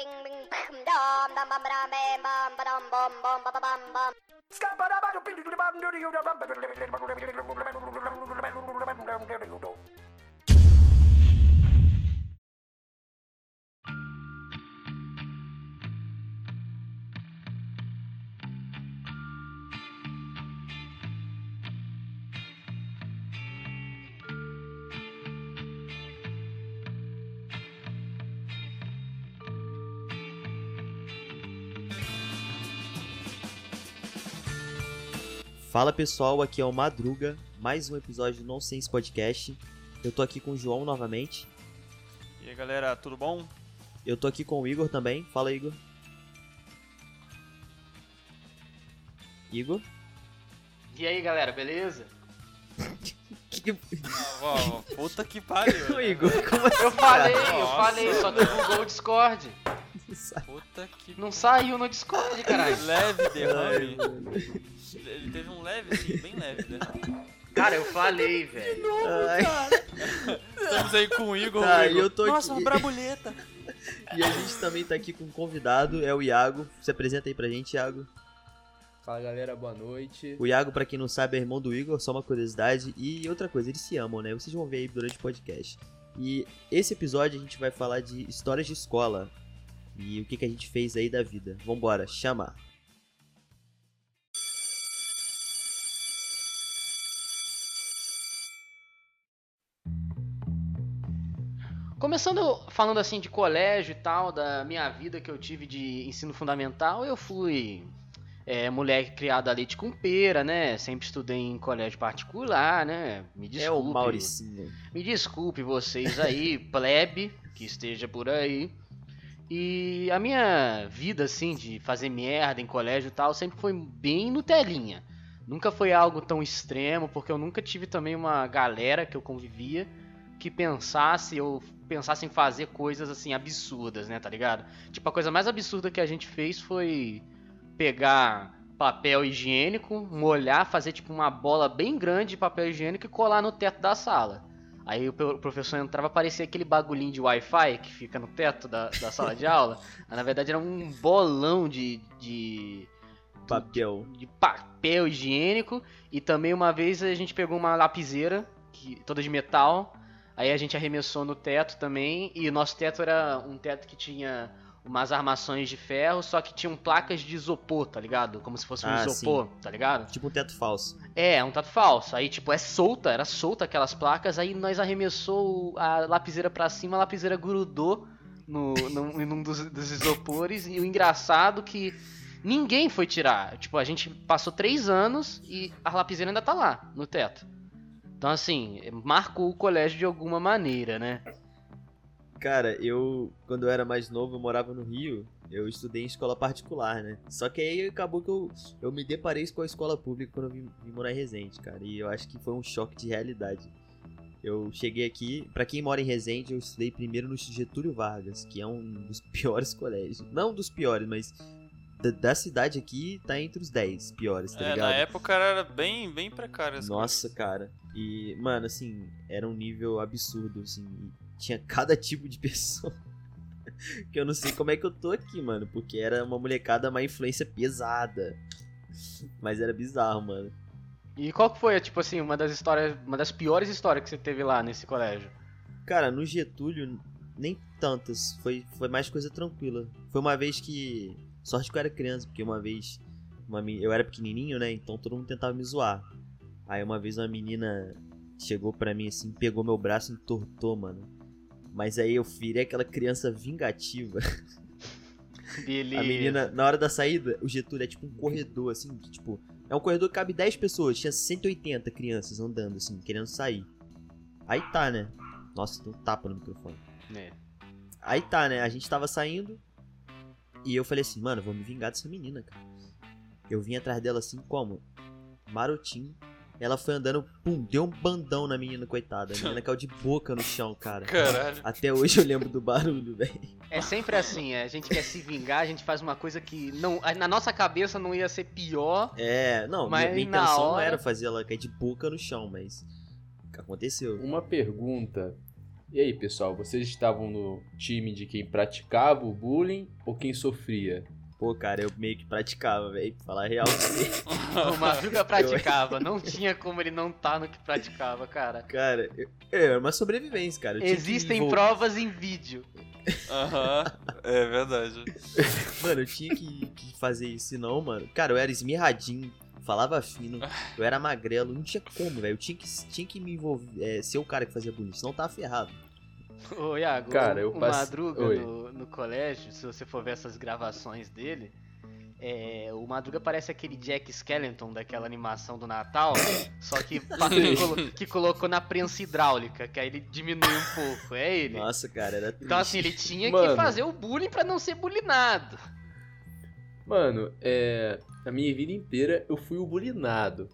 Bing, bing, Fala pessoal, aqui é o Madruga, mais um episódio do Nonsense Podcast. Eu tô aqui com o João novamente. E aí galera, tudo bom? Eu tô aqui com o Igor também. Fala Igor. Igor? E aí galera, beleza? Que... Ah, puta que pariu. Ô, Igor, como assim? Eu falei, eu falei, só que bugou o Discord. Puta que Não saiu no Discord, caralho. leve derrame. Ele teve um leve, assim, bem leve derrame. Cara, eu falei, velho. Ai, Estamos aí com o Igor. Tá, Igor. eu tô Nossa, aqui. uma brabulheta. E a gente também tá aqui com um convidado, é o Iago. Se apresenta aí pra gente, Iago. Fala galera, boa noite. O Iago, pra quem não sabe, é irmão do Igor, só uma curiosidade. E outra coisa, eles se amam, né? Vocês vão ver aí durante o podcast. E esse episódio a gente vai falar de histórias de escola. E o que, que a gente fez aí da vida. Vambora, chama! Começando falando assim de colégio e tal, da minha vida que eu tive de ensino fundamental, eu fui é, moleque criado a leite com pera, né? Sempre estudei em colégio particular, né? Me desculpe. É o Mauricinho. Me desculpe vocês aí, plebe, que esteja por aí. E a minha vida, assim, de fazer merda em colégio e tal, sempre foi bem Nutelinha. Nunca foi algo tão extremo, porque eu nunca tive também uma galera que eu convivia que pensasse ou pensasse em fazer coisas assim absurdas, né, tá ligado? Tipo, a coisa mais absurda que a gente fez foi pegar papel higiênico, molhar, fazer tipo uma bola bem grande de papel higiênico e colar no teto da sala. Aí o pro- professor entrava, parecia aquele bagulhinho de Wi-Fi que fica no teto da, da sala de aula. Na verdade era um bolão de, de, Papel. de papel higiênico. E também uma vez a gente pegou uma lapiseira, que, toda de metal. Aí a gente arremessou no teto também. E o nosso teto era um teto que tinha umas armações de ferro, só que tinham placas de isopor, tá ligado? Como se fosse um Ah, isopor, tá ligado? Tipo um teto falso. É, um tato falso. Aí, tipo, é solta, era solta aquelas placas. Aí nós arremessou a lapiseira pra cima, a lapiseira grudou no, no, em um dos, dos isopores. E o engraçado que ninguém foi tirar. Tipo, a gente passou três anos e a lapiseira ainda tá lá, no teto. Então, assim, marcou o colégio de alguma maneira, né? Cara, eu, quando eu era mais novo, eu morava no Rio, eu estudei em escola particular, né? Só que aí acabou que eu, eu me deparei com a escola pública quando eu vim, vim morar em Resende, cara. E eu acho que foi um choque de realidade. Eu cheguei aqui, pra quem mora em Resende, eu estudei primeiro no Getúlio Vargas, que é um dos piores colégios. Não dos piores, mas da, da cidade aqui tá entre os 10 piores, tá É, ligado? na época era bem, bem precário Nossa, cara. E, mano, assim, era um nível absurdo, assim. Tinha cada tipo de pessoa. que eu não sei como é que eu tô aqui, mano. Porque era uma molecada, uma influência pesada. Mas era bizarro, mano. E qual que foi, tipo assim, uma das histórias, uma das piores histórias que você teve lá nesse colégio? Cara, no Getúlio, nem tantas. Foi, foi mais coisa tranquila. Foi uma vez que. Sorte que eu era criança, porque uma vez. Uma, eu era pequenininho, né? Então todo mundo tentava me zoar. Aí uma vez uma menina chegou pra mim assim, pegou meu braço e entortou, mano. Mas aí eu virei aquela criança vingativa. Beleza. A menina, na hora da saída, o Getúlio é tipo um corredor, assim, que, tipo. É um corredor que cabe 10 pessoas, tinha 180 crianças andando, assim, querendo sair. Aí tá, né? Nossa, tem um tapa no microfone. É. Aí tá, né? A gente tava saindo. E eu falei assim, mano, vou me vingar dessa menina, cara. Eu vim atrás dela assim, como? Marotinho. Ela foi andando, pum, deu um bandão na menina, coitada. A menina caiu de boca no chão, cara. Caralho. Até hoje eu lembro do barulho, velho. É sempre assim, é, a gente quer se vingar, a gente faz uma coisa que não, na nossa cabeça não ia ser pior. É, não, Mas minha, intenção não hora- era fazer ela cair de boca no chão, mas. Aconteceu. Uma pergunta. E aí, pessoal, vocês estavam no time de quem praticava o bullying ou quem sofria? Pô, cara, eu meio que praticava, velho. Pra falar real. O Madruga praticava, não tinha como ele não tá no que praticava, cara. Cara, é, era uma sobrevivência, cara. Existem envol- provas em vídeo. Aham, é verdade. Mano, eu tinha que, que fazer isso, senão, mano. Cara, eu era esmirradinho, falava fino, eu era magrelo, não tinha como, velho. Eu tinha que, tinha que me envolver, é, ser o cara que fazia bullying, senão tava ferrado. Ô, Iago, Cara, eu o passe- Madruga no, no colégio, se você for ver essas gravações dele, é, o Madruga parece aquele Jack Skellington daquela animação do Natal, só que, que, colo- que colocou na prensa hidráulica, que aí ele diminui um pouco, é ele. Nossa, cara, era triste. Então assim, ele tinha que Mano. fazer o bullying pra não ser bullyingado. Mano, é. A minha vida inteira eu fui o bulinado.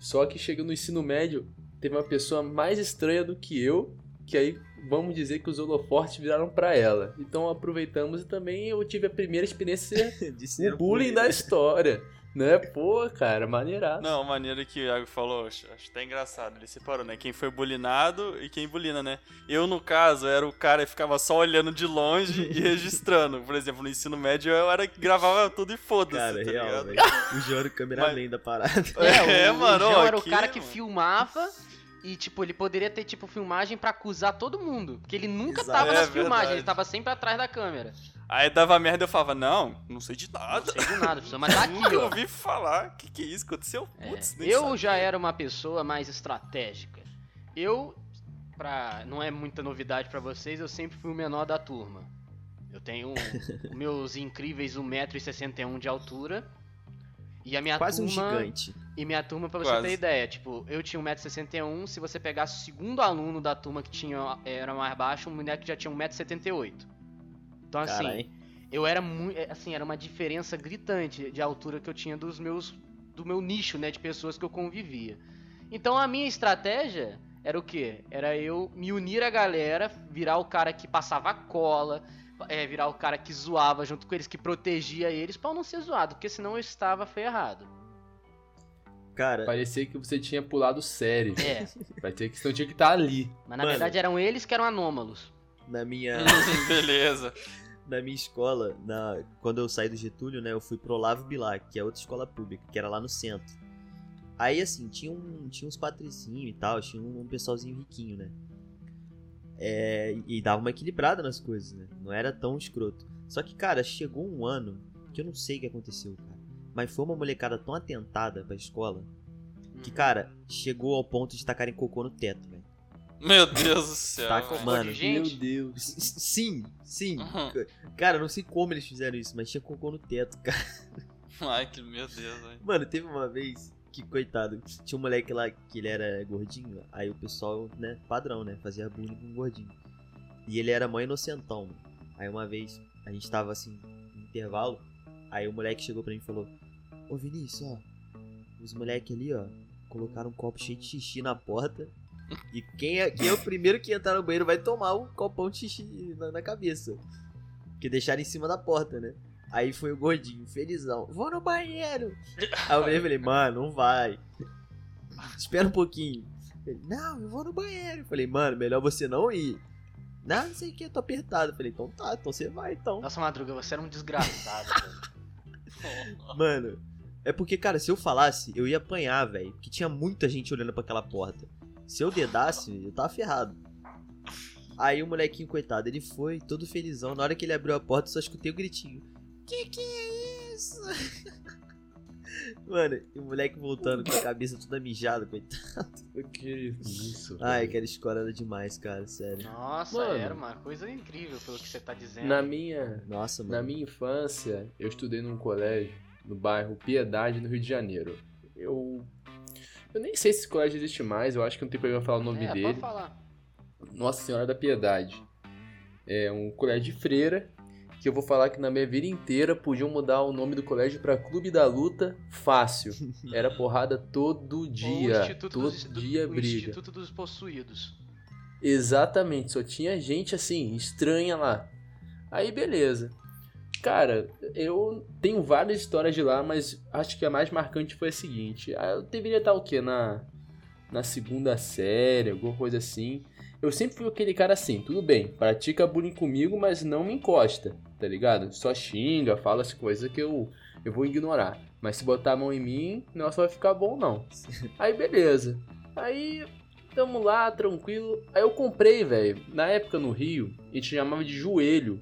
Só que chegando no ensino médio, teve uma pessoa mais estranha do que eu, que aí vamos dizer que os holofortes viraram pra ela. Então aproveitamos e também eu tive a primeira experiência de ser o bullying da história. Né? Pô, cara, maneirado. Não, maneira que o Iago falou, acho, acho até engraçado. Ele separou, né? Quem foi bulinado e quem bulina, né? Eu, no caso, era o cara que ficava só olhando de longe e registrando. Por exemplo, no ensino médio eu era que gravava tudo e foda-se, Cara, tá real, velho. O João era o cameraman da parada. É, o, mano, o João era o cara que mano. filmava e, tipo, ele poderia ter, tipo, filmagem pra acusar todo mundo. Porque ele nunca Exato. tava É nas filmagens, verdade. ele tava sempre atrás da câmera. Aí dava merda eu falava, não, não sei de Não nada. sei de nada, professor, mas tá aqui, Nunca ó. ouvi falar. Que que é isso? Aconteceu? É, Putz, nem eu já era uma pessoa mais estratégica. Eu, pra, não é muita novidade pra vocês, eu sempre fui o menor da turma. Eu tenho um- meus incríveis 1,61m de altura. E a minha Quase um turma. gigante. E minha turma, pra você Quase. ter ideia, tipo, eu tinha 1,61m, se você pegasse o segundo aluno da turma que tinha era mais baixo, um moleque já tinha 1,78m. Então assim, Caralho. eu era muito, assim, era uma diferença gritante de altura que eu tinha dos meus do meu nicho, né, de pessoas que eu convivia. Então a minha estratégia era o quê? Era eu me unir à galera, virar o cara que passava cola, é, virar o cara que zoava junto com eles, que protegia eles pra eu não ser zoado, porque senão eu estava ferrado. Cara, Parecia que você tinha pulado série. É, Parecia que você tinha que estar ali. mas na Mano. verdade eram eles que eram anômalos. na minha, Beleza. na minha escola, na, quando eu saí do Getúlio, né, eu fui pro Olavo Bilac, que é outra escola pública, que era lá no centro. Aí, assim, tinha, um, tinha uns patricinhos e tal, tinha um, pessoalzinho riquinho, né? É, e dava uma equilibrada nas coisas, né? Não era tão escroto. Só que, cara, chegou um ano que eu não sei o que aconteceu, cara. Mas foi uma molecada tão atentada pra escola que, Uhum. cara, chegou ao ponto de tacarem cocô no teto, velho. Meu Deus do céu. Tá, velho. mano, de gente? Meu Deus. S- Sim, sim. Uhum. Cara, eu não sei como eles fizeram isso, mas tinha cocô no teto, cara. Ai, que meu Deus, velho. Mano, teve uma vez que, coitado, tinha um moleque lá que ele era gordinho, aí o pessoal, né, padrão, né, fazia bullying com o gordinho. E ele era mó inocentão, mano. Aí uma vez, a gente tava assim, no intervalo, aí o moleque chegou pra mim e falou: Ô Vinícius, ó, os moleques ali, ó, colocaram um copo cheio de xixi na porta. E quem é, quem é o primeiro que entrar no banheiro vai tomar um copão de xixi na, na cabeça. Que deixaram em cima da porta, né? Aí foi o gordinho, felizão. Vou no banheiro. Aí eu falei, mano, não vai. Espera um pouquinho. Ele, não, eu vou no banheiro. Eu falei, mano, melhor você não ir. Não, não sei o que, eu tô apertado. Eu falei, então tá, então você vai então. Nossa, Madruga, você era um desgraçado, velho. Mano, é porque, cara, se eu falasse, eu ia apanhar, velho. Porque tinha muita gente olhando pra aquela porta. Se eu dedasse, eu tava ferrado. Aí o molequinho, coitado, ele foi todo felizão. Na hora que ele abriu a porta, eu só escutei o gritinho. Que que é isso? Mano, e o moleque voltando com a cabeça toda mijada, coitado. Que isso. Ai, velho. aquela escola era demais, cara, sério. Nossa, Mano. era uma coisa incrível pelo que você tá dizendo. Na minha, Nossa, mano. na minha infância, eu estudei num colégio no bairro Piedade, no Rio de Janeiro. Eu. Eu nem sei se esse colégio existe mais, eu acho que não tem problema falar o nome é, dele. pode falar. Nossa Senhora da Piedade. É um colégio de freira que eu vou falar que na minha vida inteira podiam mudar o nome do colégio pra Clube da Luta fácil. Era porrada todo o dia. Instituto Todo dos, do- dia o briga. Instituto dos Possuídos. Exatamente, só tinha gente assim, estranha lá. Aí beleza. Cara, eu tenho várias histórias de lá, mas acho que a mais marcante foi a seguinte. Ah, Eu deveria estar o quê? Na, na segunda série, alguma coisa assim. eu sempre fui aquele cara assim, tudo bem, pratica bullying comigo, mas não me encosta, tá ligado? Só xinga, fala as coisas que eu, eu vou ignorar. Mas se botar a mão em mim, não vai ficar bom não. Aí beleza. Aí tamo lá, tranquilo. Aí eu comprei, velho. Na época no Rio, a gente chamava de joelho,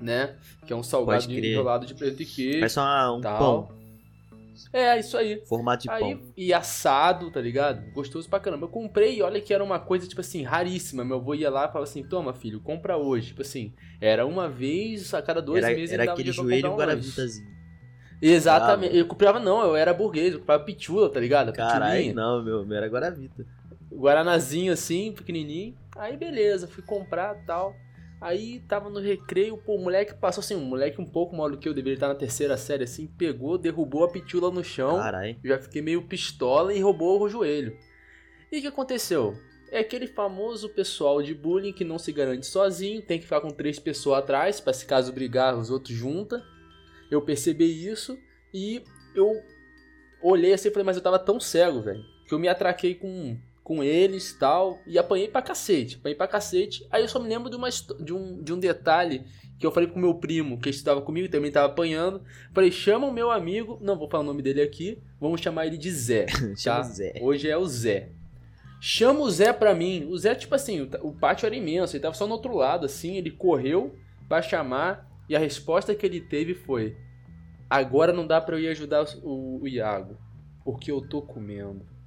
né? Que é um salgado enrolado de preto e queijo. Parece uma, um tal. pão. É, isso aí. Formato de Aí, pão. e assado, tá ligado? Gostoso pra caramba. Eu comprei e olha que era uma coisa, tipo assim, raríssima. Meu avô ia lá e falava assim, toma, filho, compra hoje. Tipo assim, era uma vez a cada dois Era, meses era aquele joelho um guaravitazinho. Exatamente. Eu comprava não, eu era burguês, eu comprava pitula, tá ligado? Caralho, não, meu, meu era guaravita. Guaranazinho assim, pequenininho. Aí beleza, fui comprar tal. Aí tava no recreio, pô, o moleque passou assim, um moleque um pouco maior do que eu, deveria estar na terceira série assim, pegou, derrubou a pitula no chão. Eu já fiquei meio pistola e roubou o joelho. E o que aconteceu? É aquele famoso pessoal de bullying que não se garante sozinho, tem que ficar com três pessoas atrás, pra se caso brigar, os outros junta. Eu percebi isso e eu olhei assim e falei, mas eu tava tão cego, velho, que eu me atraquei com, com eles e tal, e apanhei pra cacete, apanhei pra cacete. Aí eu só me lembro de, uma, de, um, de um detalhe que eu falei pro meu primo, que estava comigo, e também tava apanhando. Falei, chama o meu amigo, não vou falar o nome dele aqui, vamos chamar ele de Zé. Tá? Zé. Hoje é o Zé. Chama o Zé pra mim. O Zé, tipo assim, o, o pátio era imenso, ele tava só no outro lado, assim, ele correu pra chamar, e a resposta que ele teve foi: Agora não dá pra eu ir ajudar o, o Iago, porque eu tô comendo.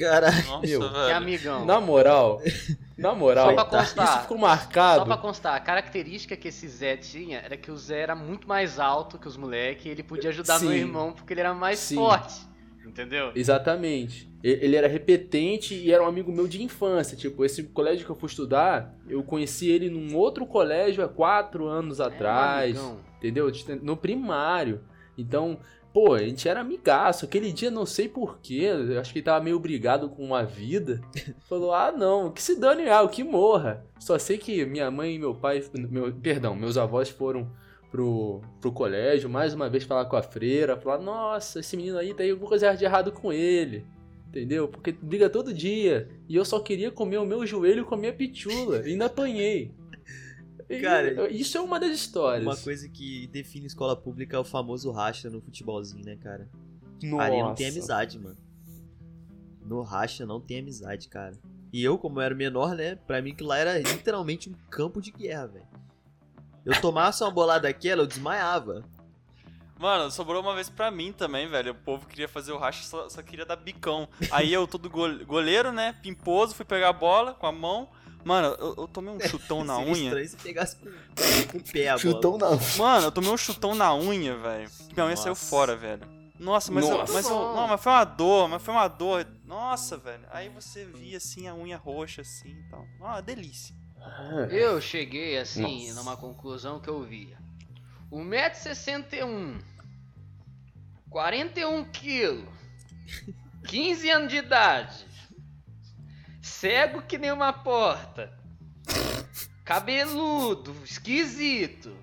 Caralho. Nossa, Meu, Que amigão. Na moral, na moral, Só pra Coitado. isso constar. ficou Só marcado. pra constar, a característica que esse Zé tinha era que o Zé era muito mais alto que os moleques e ele podia ajudar Sim. meu irmão porque ele era mais Sim. forte. Entendeu? Exatamente. Ele era repetente e era um amigo meu de infância. Tipo, esse colégio que eu fui estudar, eu conheci ele num outro colégio há quatro anos um atrás. amigão. entendeu? No primário. Então, pô, a gente era amigaço. Aquele dia, não sei porquê, acho que ele tava meio brigado com a vida. Falou, ah, não, que se dane ah, que morra. Só sei que minha mãe e meu pai, meu, perdão, meus avós foram pro, pro colégio, mais uma vez falar com a freira, falar, nossa, esse menino aí tem alguma coisa de errado com ele. Entendeu? Porque briga todo dia. E eu só queria comer o meu joelho com a minha pitula. E ainda apanhei. Cara, isso é uma das histórias. Uma coisa que define escola pública é o famoso racha no futebolzinho, né, cara? Nossa. Ali não tem amizade, mano. No racha não tem amizade, cara. E eu, como era menor, né, pra mim que lá era literalmente um campo de guerra, velho. Eu tomasse uma bolada daquela, eu desmaiava. Mano, sobrou uma vez pra mim também, velho. O povo queria fazer o racha, só, só queria dar bicão. Aí eu, todo gole- goleiro, né? Pimposo, fui pegar a bola com a mão. Mano, eu, eu tomei um chutão na Seria unha. estranho se pegasse com, com o pé a bola. Chutão não. Mano, eu tomei um chutão na unha, velho. Minha unha saiu Nossa. fora, velho. Nossa, mas, Eu, Nossa. mas eu, não, mas foi uma dor, mas foi uma dor. Nossa, velho. Aí você via assim a unha roxa assim e tal. Ah, delícia. Eu cheguei assim Nossa. numa conclusão que eu via. 1,61m, 41kg, 15 anos de idade, cego que nem uma porta, cabeludo, esquisito.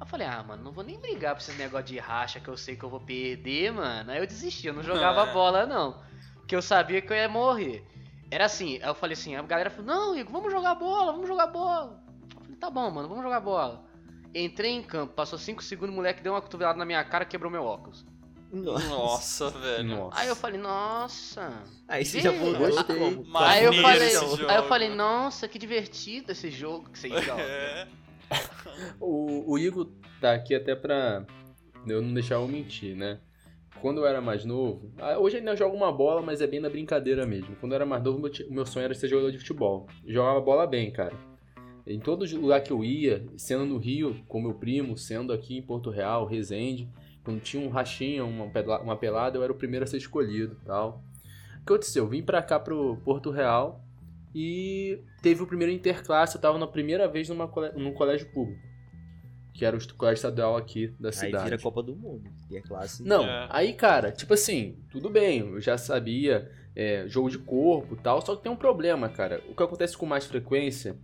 Eu falei, ah, mano, não vou nem brigar pra esse negócio de racha que eu sei que eu vou perder, mano. Aí eu desisti, eu não jogava É. bola, não. Porque eu sabia que eu ia morrer. Era assim, aí eu falei assim, a galera falou, não, Igor, vamos jogar bola, vamos jogar bola. Eu falei, tá bom, mano, vamos jogar bola. Entrei em campo, passou 5 segundos, o moleque deu uma cotovelada na minha cara quebrou meu óculos. Nossa. Velho. Nossa. Aí eu falei, nossa. Aí você já voltou gostei. como? Com a Aí eu falei, aí eu falei, nossa, que divertido esse jogo que vocês jogam. É. O, o Igor tá aqui até pra eu não deixar eu mentir, né? Quando eu era mais novo, ah, hoje ainda jogo uma bola, mas é bem na brincadeira mesmo. Quando eu era mais novo, o meu sonho era ser jogador de futebol. Eu jogava bola bem, cara. Em todo lugar que eu ia, sendo no Rio, com meu primo, sendo aqui em Porto Real, Resende, quando tinha um rachinha, uma, uma pelada, eu era o primeiro a ser escolhido e tal. O que aconteceu? Eu vim pra cá, pro Porto Real, e teve o primeiro interclasse. Eu tava na primeira vez numa, num colégio público, que era o colégio estadual aqui da Aí cidade. vira Copa do Mundo. E é classe. Não, É. aí, cara, tipo assim, tudo bem, eu já sabia é, jogo de corpo e tal, só que tem um problema, cara. O que acontece com mais frequência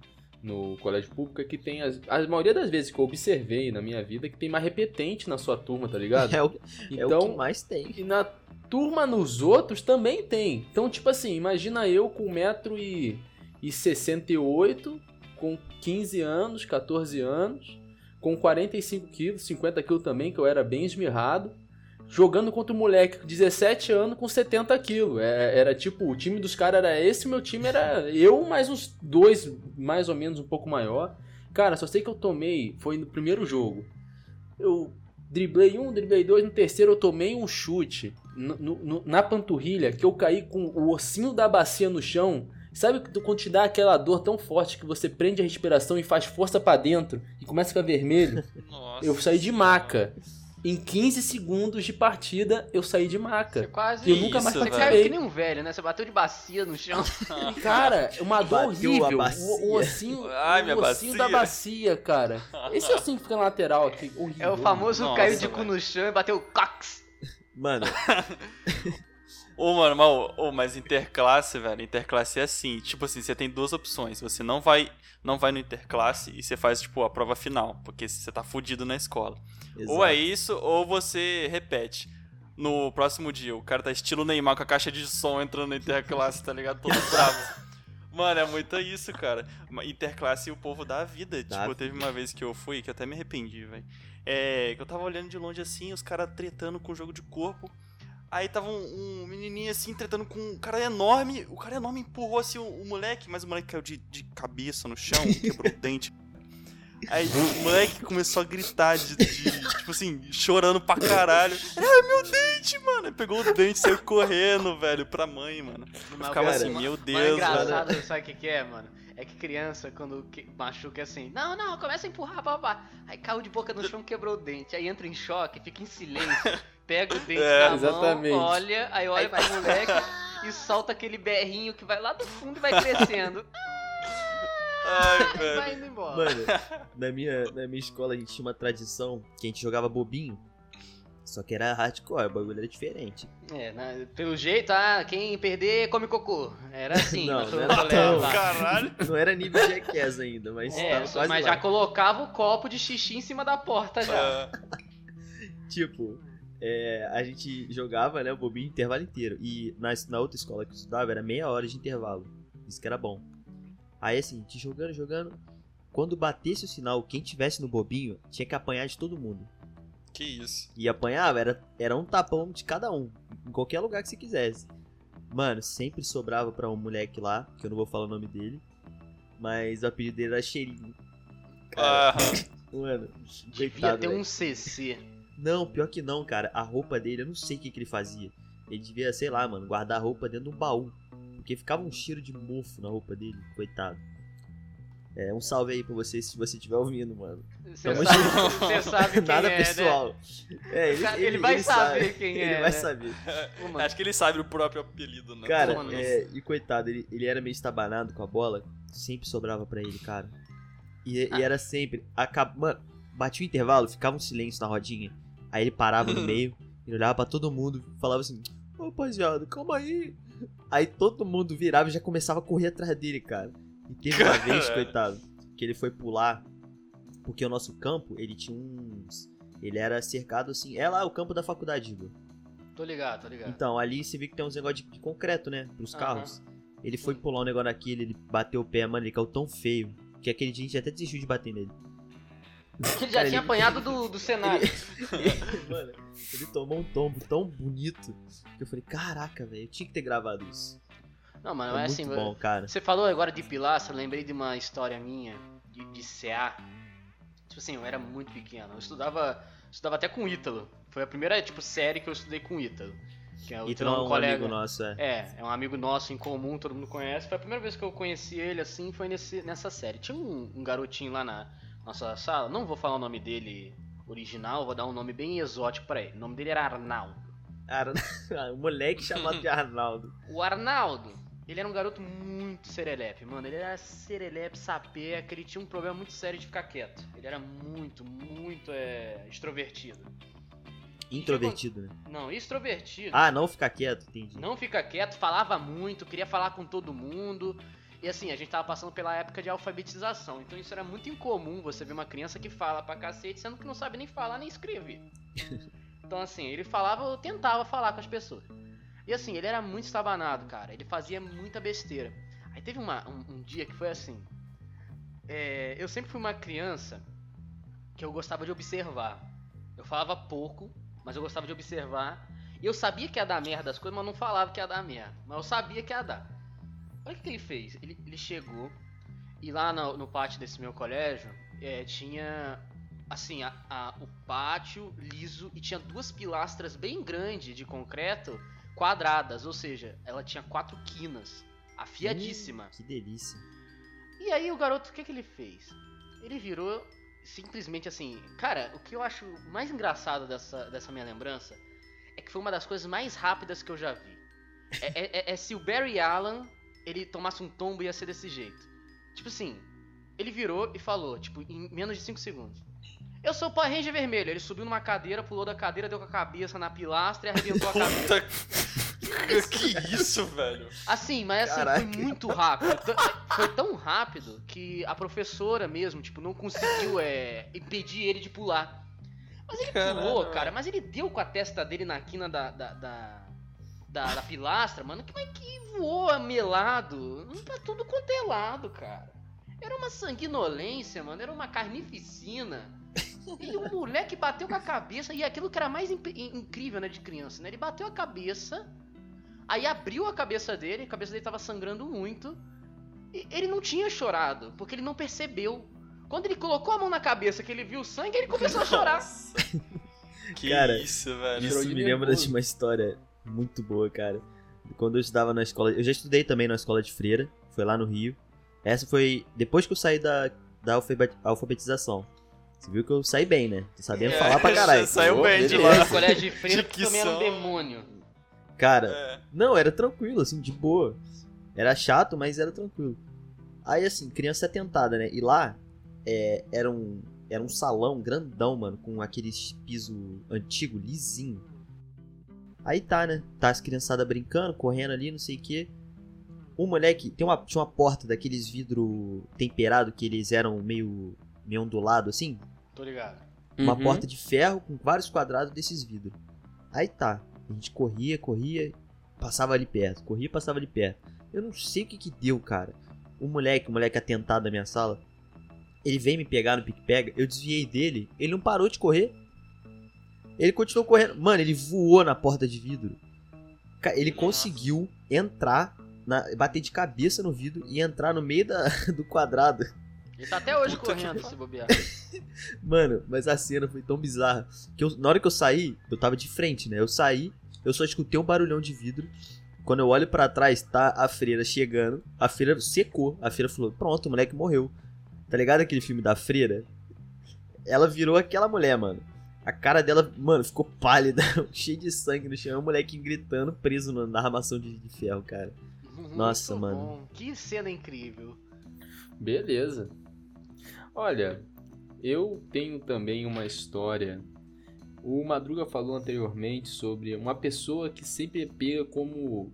no colégio público é que tem as, a maioria das vezes que eu observei na minha vida é que tem mais repetente na sua turma, tá ligado? É o, é o Então, que mais tem. e na turma nos outros também tem. Então, tipo assim, imagina eu com 1,60m e, 1,68 com 15 anos, 14 anos, com 45 quilos, 50 quilos também, que eu era bem esmirrado, jogando contra um moleque de 17 anos com 70 quilos. É, era tipo, o time dos caras era esse, meu time era eu mais uns dois, mais ou menos, um pouco maior. Cara, só sei que eu tomei, foi no primeiro jogo. Eu driblei um, driblei dois, no terceiro eu tomei um chute no- no- na panturrilha que eu caí com o ossinho da bacia no chão. Sabe quando te dá aquela dor tão forte que você prende a respiração e faz força pra dentro e começa a ficar vermelho? Nossa Eu saí de maca. Em 15 segundos de partida, eu saí de Você maca. quase. Eu nunca mais Isso, Você caiu participei. que nem um velho, né? Você bateu de bacia no chão. Cara, uma dor horrível. O, o ossinho, Ai, minha o ossinho bacia. da bacia, cara. Esse ossinho que fica na lateral aqui, horrível. É o famoso Nossa, caiu de cu no chão e bateu cox. Mano, Ô, mano, mas, mas interclasse, velho, interclasse é assim. Tipo assim, você tem duas opções. Você não vai, não vai no interclasse e você faz, tipo, a prova final. Porque você tá fudido na escola. Ou é exato. isso, ou você repete. No próximo dia, o cara tá estilo Neymar com a caixa de som entrando na interclasse, tá ligado? Todo bravo. Mano, é muito isso, cara. Interclasse o povo dá a vida. Dá tipo, teve uma vez que eu fui, que eu até me arrependi, velho. É, que eu tava olhando de longe assim, os caras tretando com jogo de corpo. Aí tava um, um menininho assim, tretando com um cara enorme. O cara enorme empurrou assim o, o moleque, mas o moleque caiu de, de cabeça no chão, quebrou o dente. Aí o moleque começou a gritar, de, de- tipo assim, chorando pra caralho. Ai, meu dente, mano. Aí pegou o dente e saiu correndo, velho, pra mãe, mano. Eu ficava cara, assim, meu Mas é Deus, engraçado, velho. sabe o que, que é, mano? É que criança, quando que- machuca é assim, não, não, começa a empurrar, babá. Aí caiu de boca no chão, quebrou o dente. Aí entra em choque, fica em silêncio, pega o dente É, na exatamente. mão, olha, aí olha pro moleque e solta aquele berrinho que vai lá do fundo e vai crescendo. Ai, E velho. vai indo embora. Mano, na minha, na minha escola a gente tinha uma tradição que a gente jogava bobinho. Só que era hardcore, o bagulho era diferente. É, né, pelo jeito, ah, quem perder come cocô. Era assim, Não, não era tão. Caralho. Não era nível Jackass ainda, mas É, tava só- quase mas lá. já colocava o copo de xixi em cima da porta já. Ah, Tipo, é, a gente jogava, né, o bobinho intervalo inteiro. E na, na outra escola que eu estudava era meia hora de intervalo. Isso que era bom. Aí assim, a gente jogando, jogando. Quando batesse o sinal, quem tivesse no bobinho tinha que apanhar de todo mundo. Que isso. E apanhava, era, era um tapão de cada um. Em qualquer lugar que você quisesse. Mano, sempre sobrava pra um moleque lá, que eu não vou falar o nome dele. Mas o apelido dele era Cheirinho. Cara, Ah, mano, Devia coitado, ter um CC. Não, pior que não, cara. A roupa dele, eu não sei o que, que ele fazia. Ele devia, sei lá, mano, guardar a roupa dentro de um baú. Porque ficava um cheiro de mofo na roupa dele, coitado. É, um salve aí pra você se você estiver ouvindo, mano. Você sabe, você sabe quem Nada é, né? pessoal. É, ele, ele, ele vai ele saber sabe. quem Ele é, vai né? saber. Pô, acho que ele sabe o próprio apelido, né? Cara, mano, é, e coitado, ele, ele era meio estabanado com a bola, sempre sobrava pra ele, cara. E, Ah. e era sempre. Acab... Mano, batia o intervalo, ficava um silêncio na rodinha. Aí ele parava no meio, ele olhava pra todo mundo falava assim: Ô rapaziada, calma aí. Aí todo mundo virava e já começava a correr atrás dele, cara. E teve uma vez, coitado, que ele foi pular, porque o nosso campo, ele tinha uns. Ele era cercado assim. É lá o campo da faculdade, Igor. tô ligado, tô ligado. Então, ali você vê que tem uns negócios de, de concreto, né? Pros carros. Ele foi pular um negócio naquele, ele bateu o pé, mano, ele caiu tão feio. Que aquele dia a gente até desistiu de bater nele. Ele já Cara, tinha ele- apanhado do, do cenário. mano, ele tomou um tombo tão bonito que eu falei, caraca, velho, eu tinha que ter gravado isso. Não, mano, É é assim, bom, cara. Você falou agora de pilastra, eu lembrei de uma história minha de, de CA. Tipo assim, eu era muito pequeno. Eu estudava, estudava até com o Ítalo. Foi a primeira, tipo, série que eu estudei com o Ítalo. Que é o Ítalo é é um colega. amigo nosso, é. É, é um amigo nosso em comum, todo mundo conhece. Foi a primeira vez que eu conheci ele assim, foi nesse, nessa série. Tinha um, um garotinho lá na nossa sala, não vou falar o nome dele original, vou dar um nome bem exótico pra ele. O nome dele era Arnaldo. Ar... um moleque chamado de Arnaldo. O Arnaldo, ele era um garoto muito serelepe, mano. Ele era serelepe, sapeca, ele tinha um problema muito sério de ficar quieto. Ele era muito, muito é, extrovertido. Introvertido, né? Não, extrovertido. Ah, não ficar quieto, entendi. Não fica quieto, falava muito, queria falar com todo mundo. E assim, a gente tava passando pela época de alfabetização, então isso era muito incomum você ver uma criança que fala pra cacete, sendo que não sabe nem falar nem escrever. Então assim, ele falava, eu tentava falar com as pessoas. E assim, ele era muito estabanado, cara, ele fazia muita besteira. Aí teve uma, um, um dia que foi assim. É, eu sempre fui uma criança que eu gostava de observar. Eu falava pouco, mas eu gostava de observar. E eu sabia que ia dar merda as coisas, mas não falava que ia dar merda. Mas eu sabia que ia dar. Olha o que ele fez. Ele, ele chegou e lá no, no pátio desse meu colégio é, tinha assim a, a- o pátio liso e tinha duas pilastras bem grandes de concreto quadradas, ou seja, ela tinha quatro quinas, afiadíssima. Que delícia. E aí o garoto, o que, que ele fez? Ele virou simplesmente assim. Cara, o que eu acho mais engraçado dessa, dessa minha lembrança é que foi uma das coisas mais rápidas que eu já vi. É, é- é- é se o Barry Allen ele tomasse um tombo ia ser desse jeito. Tipo assim, ele virou e falou, tipo, em menos de 5 segundos. Eu sou o Power Ranger vermelho. Ele subiu numa cadeira, pulou da cadeira, deu com a cabeça na pilastra e arrebentou a cabeça. Que isso, velho? Assim, mas assim, Caraca. foi muito rápido. Foi tão rápido que a professora mesmo, tipo, não conseguiu é, impedir ele de pular. Mas ele Caralho, pulou, cara, mas ele deu com a testa dele na quina da. da, da, da- da pilastra, mano. Que, mas que voou melado. Pra tudo quanto é lado, cara. Era uma sanguinolência, mano. Era uma carnificina. E o moleque bateu com a cabeça. E aquilo que era mais in- incrível, né, de criança, né? Ele bateu a cabeça. Aí abriu a cabeça dele, a cabeça dele tava sangrando muito. E ele não tinha chorado, porque ele não percebeu. Quando ele colocou a mão na cabeça, que ele viu o sangue, ele começou a chorar. Que Cara, isso, velho. Isso me lembra de uma história muito boa, cara. Quando eu estudava na escola. Eu já estudei também na escola de freira, foi lá no Rio. Essa foi depois que eu saí da, da alfabet- alfabetização. Você viu que eu saí bem, né? Tô sabendo É, falar pra caralho. Saiu bem de beleza. lá. No colégio de freira, que também era um demônio. Cara, É. não, era tranquilo, assim, de boa. Era chato, mas era tranquilo. Aí, assim, criança atentada, né? E lá é, era, um, era um salão grandão, mano, com aqueles piso antigo, lisinho. Aí tá, né? Tá as criançadas brincando, correndo ali, não sei o quê. O moleque, tem uma, tinha uma porta daqueles vidro temperado que eles eram meio, meio ondulado assim. Tô ligado. Uma Uhum. porta de ferro com vários quadrados desses vidros. Aí tá. A gente corria, corria, passava ali perto. Corria, passava ali perto. Eu não sei o que que deu, cara. O moleque, o moleque atentado da minha sala, ele veio me pegar no pique-pega, eu desviei dele, ele não parou de correr. Ele continuou correndo. Mano, ele voou na porta de vidro. Ele conseguiu entrar, na- bater de cabeça no vidro e entrar no meio da, do quadrado. Ele tá até hoje Puta que correndo, pariu. se bobear. Mano, mas a cena foi tão bizarra que eu- na hora que eu saí, eu tava de frente, né? Eu saí, eu só escutei um barulhão de vidro. Quando eu olho pra trás, tá a freira chegando. A freira secou. A freira falou: Pronto, o moleque morreu. Tá ligado aquele filme da freira? Ela virou aquela mulher, mano. A cara dela, mano, ficou pálida, cheia de sangue no chão. O moleque gritando, preso na, na armação de, de ferro, cara. Nossa, Muito mano. bom. Que cena incrível. Beleza. Olha, eu tenho também uma história. O Madruga falou anteriormente sobre uma pessoa que sempre é pega como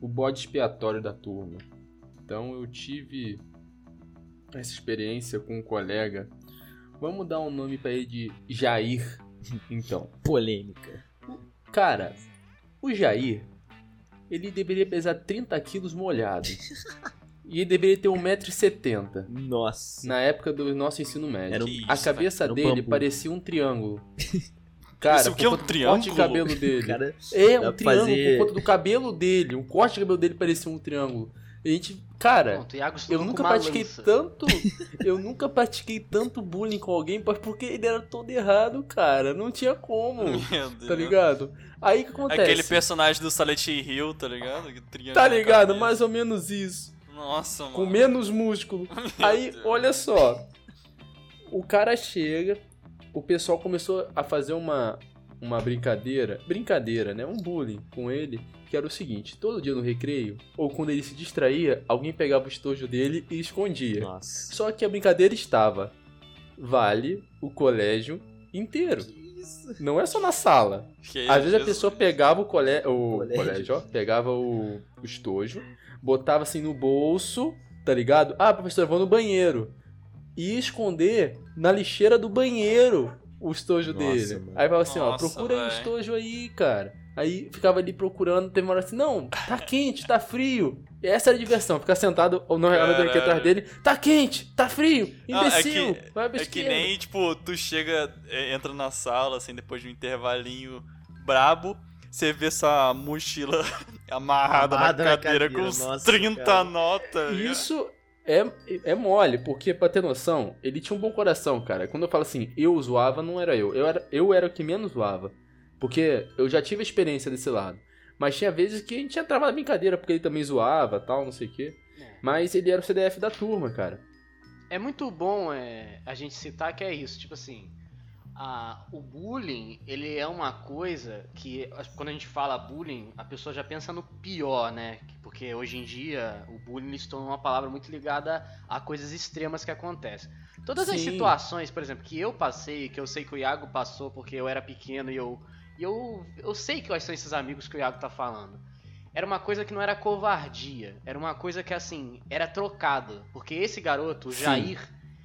o bode expiatório da turma. Então eu tive essa experiência com um colega. Vamos dar um nome pra ele de Jair. Então, Polêmica. cara, o Jair, ele deveria pesar 30 quilos molhado. E ele deveria ter 1,70m. Nossa. Na época do nosso ensino médio. Era um- Que A isso, cabeça um dele bambu. parecia um triângulo. Cara, Isso o que é um triângulo? cabelo dele. Cara, é, um triângulo fazer- por conta do cabelo dele. O corte de cabelo dele parecia um triângulo. E a gente, cara, Pronto, eu nunca pratiquei lança. tanto. eu nunca pratiquei tanto bullying com alguém porque ele era todo errado, cara. Não tinha como. Tá ligado? Aí o que acontece? Aquele personagem do Silent Hill, tá ligado? Que triângulo Tá ligado? Mais ou menos isso. Nossa, mano. com menos músculo. Aí, Deus. olha só. O cara chega, o pessoal começou a fazer uma, uma brincadeira, brincadeira, né? Um bullying com ele, que era o seguinte: todo dia no recreio, ou quando ele se distraía, alguém pegava o estojo dele e escondia. nossa. Só que a brincadeira estava: vale o colégio inteiro. Isso. Não é só na sala. Que Às vezes a Jesus. pessoa pegava o, cole... o Colégio. colégio, ó, pegava o... o estojo, botava assim no bolso, tá ligado? Ah, professor, eu vou no banheiro. E ia esconder na lixeira do banheiro o estojo Nossa, dele. mano. Aí falava assim, ó, Nossa, procura aí o véi. estojo aí, cara. Aí ficava ali procurando, teve uma hora assim, não, tá quente, tá frio. E essa era a diversão, ficar sentado ou não realmente aqui atrás dele, tá quente, tá frio, Não, é imbecil, que- vai É que nem, tipo, tu chega, é, entra na sala, assim, depois de um intervalinho brabo, você vê sua mochila amarrada, Amarrada na na cadeira, cadeira, com uns nossa, 30 cara. notas. Isso é, é mole, porque pra ter noção, ele tinha um bom coração, cara. Quando eu falo assim, eu zoava, não era eu. Eu era, eu era o que menos zoava. Porque eu já tive a experiência desse lado. Mas tinha vezes que a gente entrava na brincadeira, porque ele também zoava tal, não sei o quê. Mas ele era o CDF da turma, cara. É muito bom é, a gente citar que é isso, tipo assim, a- o bullying, ele é uma coisa que, quando a gente fala bullying, a pessoa já pensa no pior, né? Porque hoje em dia, o bullying se tornou uma palavra muito ligada a coisas extremas que acontecem. Todas as Sim. situações, por exemplo, que eu passei, que eu sei que o Iago passou porque eu era pequeno e eu, e eu, eu sei quais são esses amigos que o Iago tá falando. Era uma coisa que não era covardia, era uma coisa que assim, era trocada. Porque esse garoto, o Sim.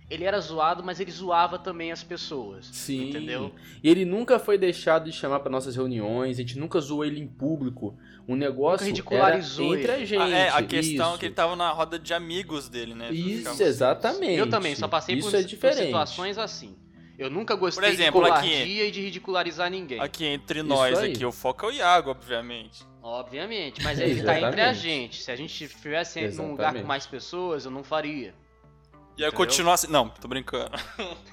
Ele era zoado, mas ele zoava também as pessoas. Sim. Entendeu? E ele nunca foi deixado de chamar pra nossas reuniões, a gente nunca zoou ele em público. O negócio Nunca ridicularizou era entre ele. a gente. Ah, é, a questão é que ele tava na roda de amigos dele, né? Isso, Ficava- exatamente. Eu também, só passei Isso por, é por situações assim. Eu nunca gostei exemplo, de aqui- e de ridicularizar ninguém. Aqui entre nós, aqui, o foco é o Iago, obviamente. Obviamente, mas ele tá entre a gente. Se a gente estivesse num lugar Exatamente. com mais pessoas, eu não faria. E aí continuar assim. Não, tô brincando.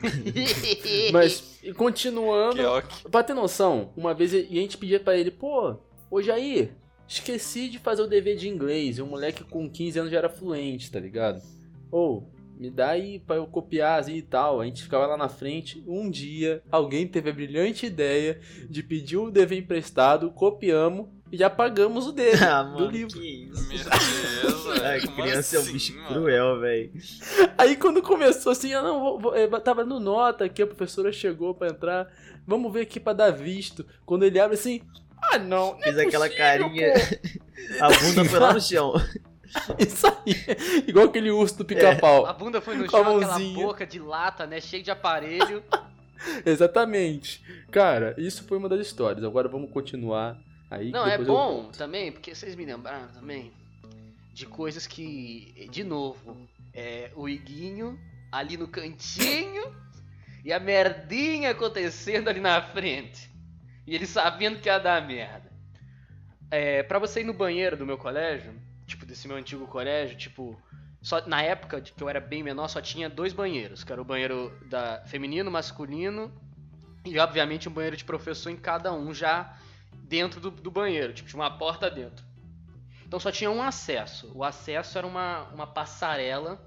Mas, e continuando, Que ok. pra ter noção, uma vez e a gente pedia pra ele, pô, ô Jair, esqueci de fazer o dever de inglês. E o moleque com 15 anos já era fluente, tá ligado? Ou, me dá aí pra eu copiar assim e tal. A gente ficava lá na frente. Um dia, alguém teve a brilhante ideia de pedir o dever emprestado, copiamos e já pagamos o dele Ah, do mano, livro. que isso. Meu Deus, criança é um assim, bicho mano? cruel, velho. Aí quando começou assim, eu não vou, vou- eh, tava no nota aqui, a professora chegou pra entrar. Vamos ver aqui pra dar visto. Quando ele abre assim, ah não, não é Fez aquela possível, carinha. A bunda foi lá no chão. Pô." Isso aí. Igual aquele urso do pica-pau. A bunda foi no chão, aquela boca de lata, né? Cheio de aparelho. Exatamente. Cara, isso foi uma das histórias. Agora vamos continuar aí. Não, é bom também, porque vocês me lembraram também de coisas que, de novo, é, o Iguinho ali no cantinho e a merdinha acontecendo ali na frente. E ele sabendo que ia dar merda. É, pra você ir no banheiro do meu colégio, tipo, desse meu antigo colégio, tipo, só, na época de que eu era bem menor, só tinha dois banheiros, que era o banheiro da feminino, masculino e obviamente um banheiro de professor em cada um já dentro do, do banheiro, tipo, tinha uma porta dentro. Então só tinha um acesso. O acesso era uma, uma passarela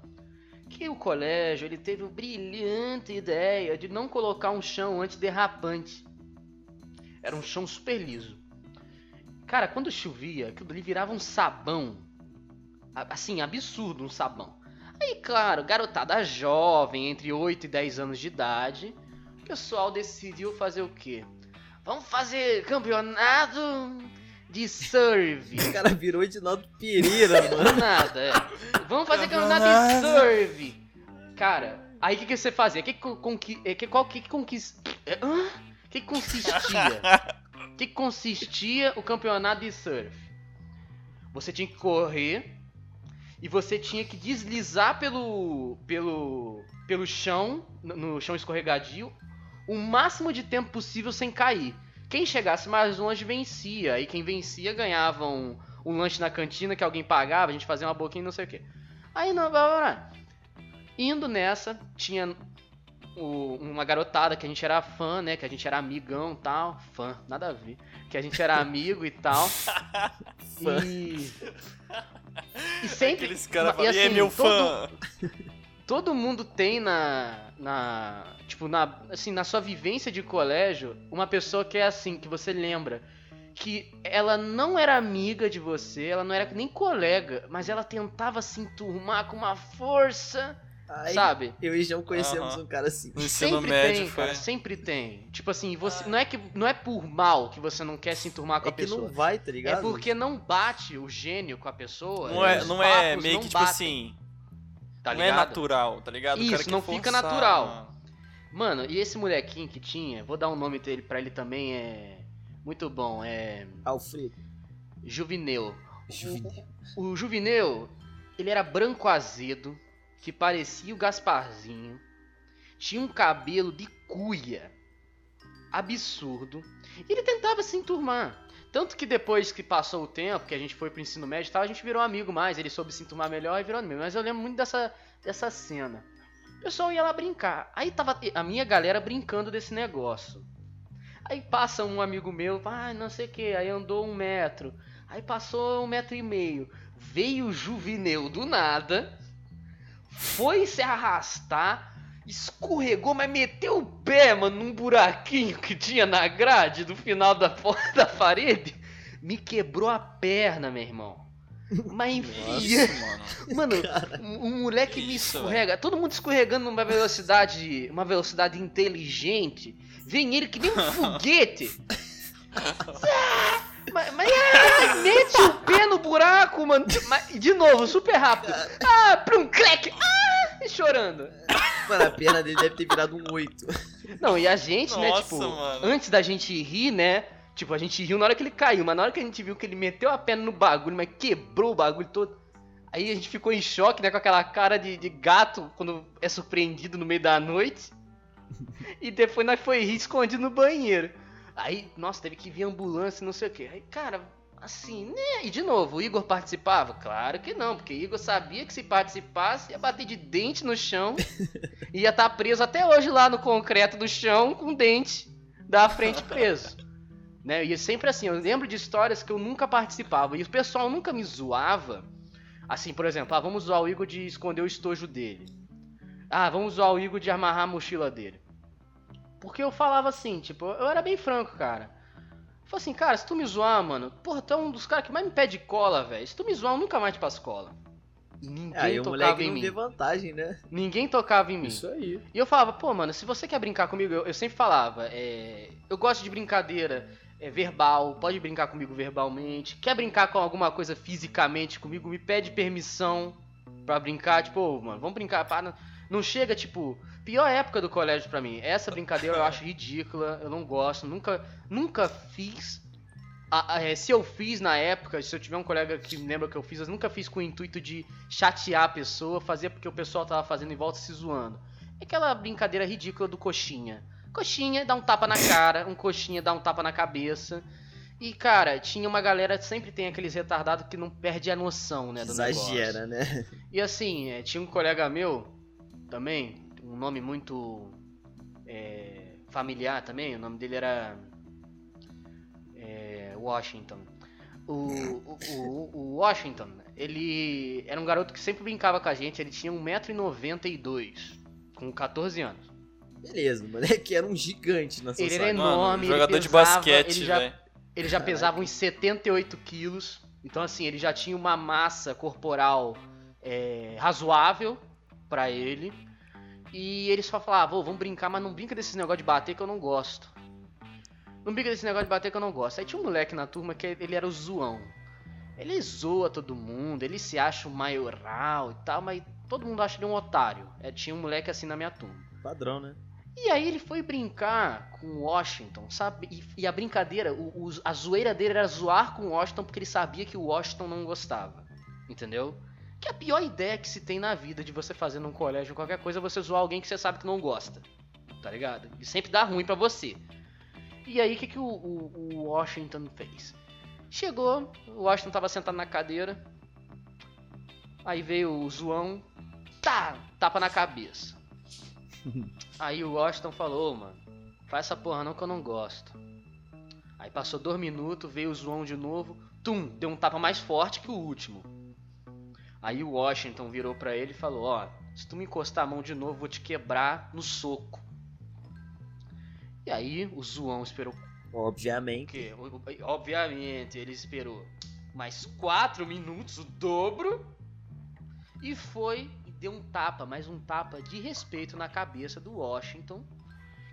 que o colégio ele teve a brilhante ideia de não colocar um chão antiderrapante. Era um chão super liso. Cara, quando chovia, aquilo ali virava um sabão. Assim, absurdo um sabão. Aí, claro, garotada jovem, entre 8 e 10 anos de idade, o pessoal decidiu fazer o quê? Vamos fazer campeonato de surf. O cara virou Edinaldo Pereira, mano. nada, é. Vamos fazer campeonato de surf. Cara, aí o que, que você fazia? Que, que, conqui- é, que, qual que, que conquis... é, hã? que, consistia? Que consistia o campeonato de surf? Você tinha que correr e você tinha que deslizar pelo pelo pelo chão, no- chão escorregadio, o máximo de tempo possível sem cair. Quem chegasse mais longe vencia, e quem vencia ganhava um, um lanche na cantina que alguém pagava, a gente fazia uma boquinha e não sei o que. Aí não, blá, blá, blá. indo nessa, tinha o- uma garotada que a gente era fã, né? Que a gente era amigão e tal. Fã, nada a ver. Que a gente era amigo e tal. E. E sempre. Aqueles caras falam, e é assim, meu todo- fã. todo mundo tem na na tipo na assim na sua vivência de colégio uma pessoa que é assim que você lembra que ela não era amiga de você ela não era nem colega mas ela tentava se enturmar com uma força Ai, sabe eu e João conhecemos Aham. um cara assim. No ensino sempre médio tem foi. cara sempre tem tipo assim você não é que não é por mal que você não quer se enturmar com É a que pessoa não vai, tá é ligado? porque não bate o gênio com a pessoa Não é, não é meio não que tipo batem, assim. tá não é natural, tá ligado? O Isso, não fica forçar, natural. mano. Mano, e esse molequinho que tinha, vou dar um nome dele pra ele também, é. Muito bom, é. Alfredo. Juvineu. Juvenil. O Juvineu, ele era branco azedo, que parecia o Gasparzinho. Tinha um cabelo de cuia. Absurdo. E ele tentava se enturmar. Tanto que depois que passou o tempo, que a gente foi pro ensino médio e tal, a gente virou amigo mais. Ele soube se enturmar melhor e virou amigo. Mas eu lembro muito dessa, dessa cena. O pessoal ia lá brincar. Aí tava a minha galera brincando desse negócio. Aí passa um amigo meu, ah, não sei o que, aí andou um metro. Aí passou um metro e meio. Veio o Juvineu do nada, foi se arrastar, escorregou, mas meteu o pé, mano, num buraquinho que tinha na grade do final da porta da parede. Me quebrou a perna, meu irmão. Mas enfia. Mano. Mano, um um moleque me escorrega. Todo mundo escorregando numa velocidade, uma velocidade inteligente. Vem ele que nem um foguete. Mas, mas ah, mete o pé no buraco, mano. Mas, de novo, super rápido. Ah, plum, clec. Ah, e chorando. Mano, a perna dele deve ter virado um 8. Não, e a gente, né, Nossa, tipo, mano. antes da gente rir, né? Tipo, a gente riu na hora que ele caiu, mas na hora que a gente viu que ele meteu a perna no bagulho, mas quebrou o bagulho todo. Aí a gente ficou em choque, né? Com aquela cara de, de gato quando é surpreendido no meio da noite. E depois nós foi rir escondido no banheiro. Aí, nossa, teve que vir ambulância, não sei o que. Aí, cara, assim, né? E de novo, o Igor participava? Claro que não, porque o Igor sabia que se participasse ia bater de dente no chão. e ia estar preso até hoje lá no concreto do chão com o dente da frente preso. Né? E é sempre assim, eu lembro de histórias que eu nunca participava. E o pessoal nunca me zoava. Assim, por exemplo, ah, vamos zoar o Igor de esconder o estojo dele. Ah, vamos zoar o Igor de amarrar a mochila dele. Porque eu falava assim, tipo, eu era bem franco, cara. Eu falei assim, cara, se tu me zoar, mano, porra, tu é um dos caras que mais me pede cola, velho. Se tu me zoar, eu nunca mais te passo cola. Ninguém Aí o tocava moleque em não mim. vantagem, né? Ninguém tocava em mim. Isso aí. E eu falava, pô, mano, se você quer brincar comigo, eu, eu sempre falava, é, eu gosto de brincadeira é, verbal, pode brincar comigo verbalmente. Quer brincar com alguma coisa fisicamente comigo, me pede permissão pra brincar. Tipo, mano, vamos brincar. Pá, não, não chega, tipo, pior época do colégio pra mim. Essa brincadeira eu acho ridícula, eu não gosto, nunca, nunca fiz. A- a- é, se eu fiz na época, se eu tiver um colega que lembra que eu fiz, eu nunca fiz com o intuito de chatear a pessoa, fazer porque o pessoal tava fazendo em volta se zoando. É aquela brincadeira ridícula do coxinha. Coxinha dá um tapa na cara, um coxinha dá um tapa na cabeça. E, cara, tinha uma galera, sempre tem aqueles retardados que não perde a noção, né, do Exagera, negócio. né? E assim, é, tinha um colega meu, também, um nome muito é, familiar também, o nome dele era é, Washington. O, o, o- o Washington, ele era um garoto que sempre brincava com a gente, ele tinha 1,92m, com 14 anos. Beleza, o moleque era um gigante na sua Ele era Mano, enorme, ele jogador de pesava, basquete, ele já-. Ele já pesava uns 78 quilos. Então, assim, ele já tinha uma massa corporal é, razoável pra ele. E ele só falava, "Ô, vamos brincar, mas não brinca desses negócio de bater que eu não gosto. Não brinca desse negócio de bater que eu não gosto. Aí tinha um moleque na turma que ele era o zoão. Ele zoa todo mundo, ele se acha o maioral e tal, mas todo mundo acha ele um otário. É, tinha um moleque assim na minha turma. Padrão, né? E aí ele foi brincar com o Washington, sabe? E, e a brincadeira, o, o- a zoeira dele era zoar com o Washington porque ele sabia que o Washington não gostava. Entendeu? Que a pior ideia que se tem na vida de você fazer num colégio qualquer coisa é você zoar alguém que você sabe que não gosta. Tá ligado? E sempre dá ruim pra você. E aí o que, que o, o- o Washington fez? Chegou, o Washington tava sentado na cadeira. Aí veio o zoão, tá, tapa na cabeça. Aí o Washington falou, "Ô, mano, faz essa porra não que eu não gosto. Aí passou dois minutos, veio o João de novo, tum, deu um tapa mais forte que o último. Aí o Washington virou pra ele e falou, ó, se tu me encostar a mão de novo, vou te quebrar no soco. E aí o João esperou Obviamente. o- Obviamente, ele esperou mais quatro minutos, o dobro, e foi e deu um tapa, mais um tapa de respeito na cabeça do Washington,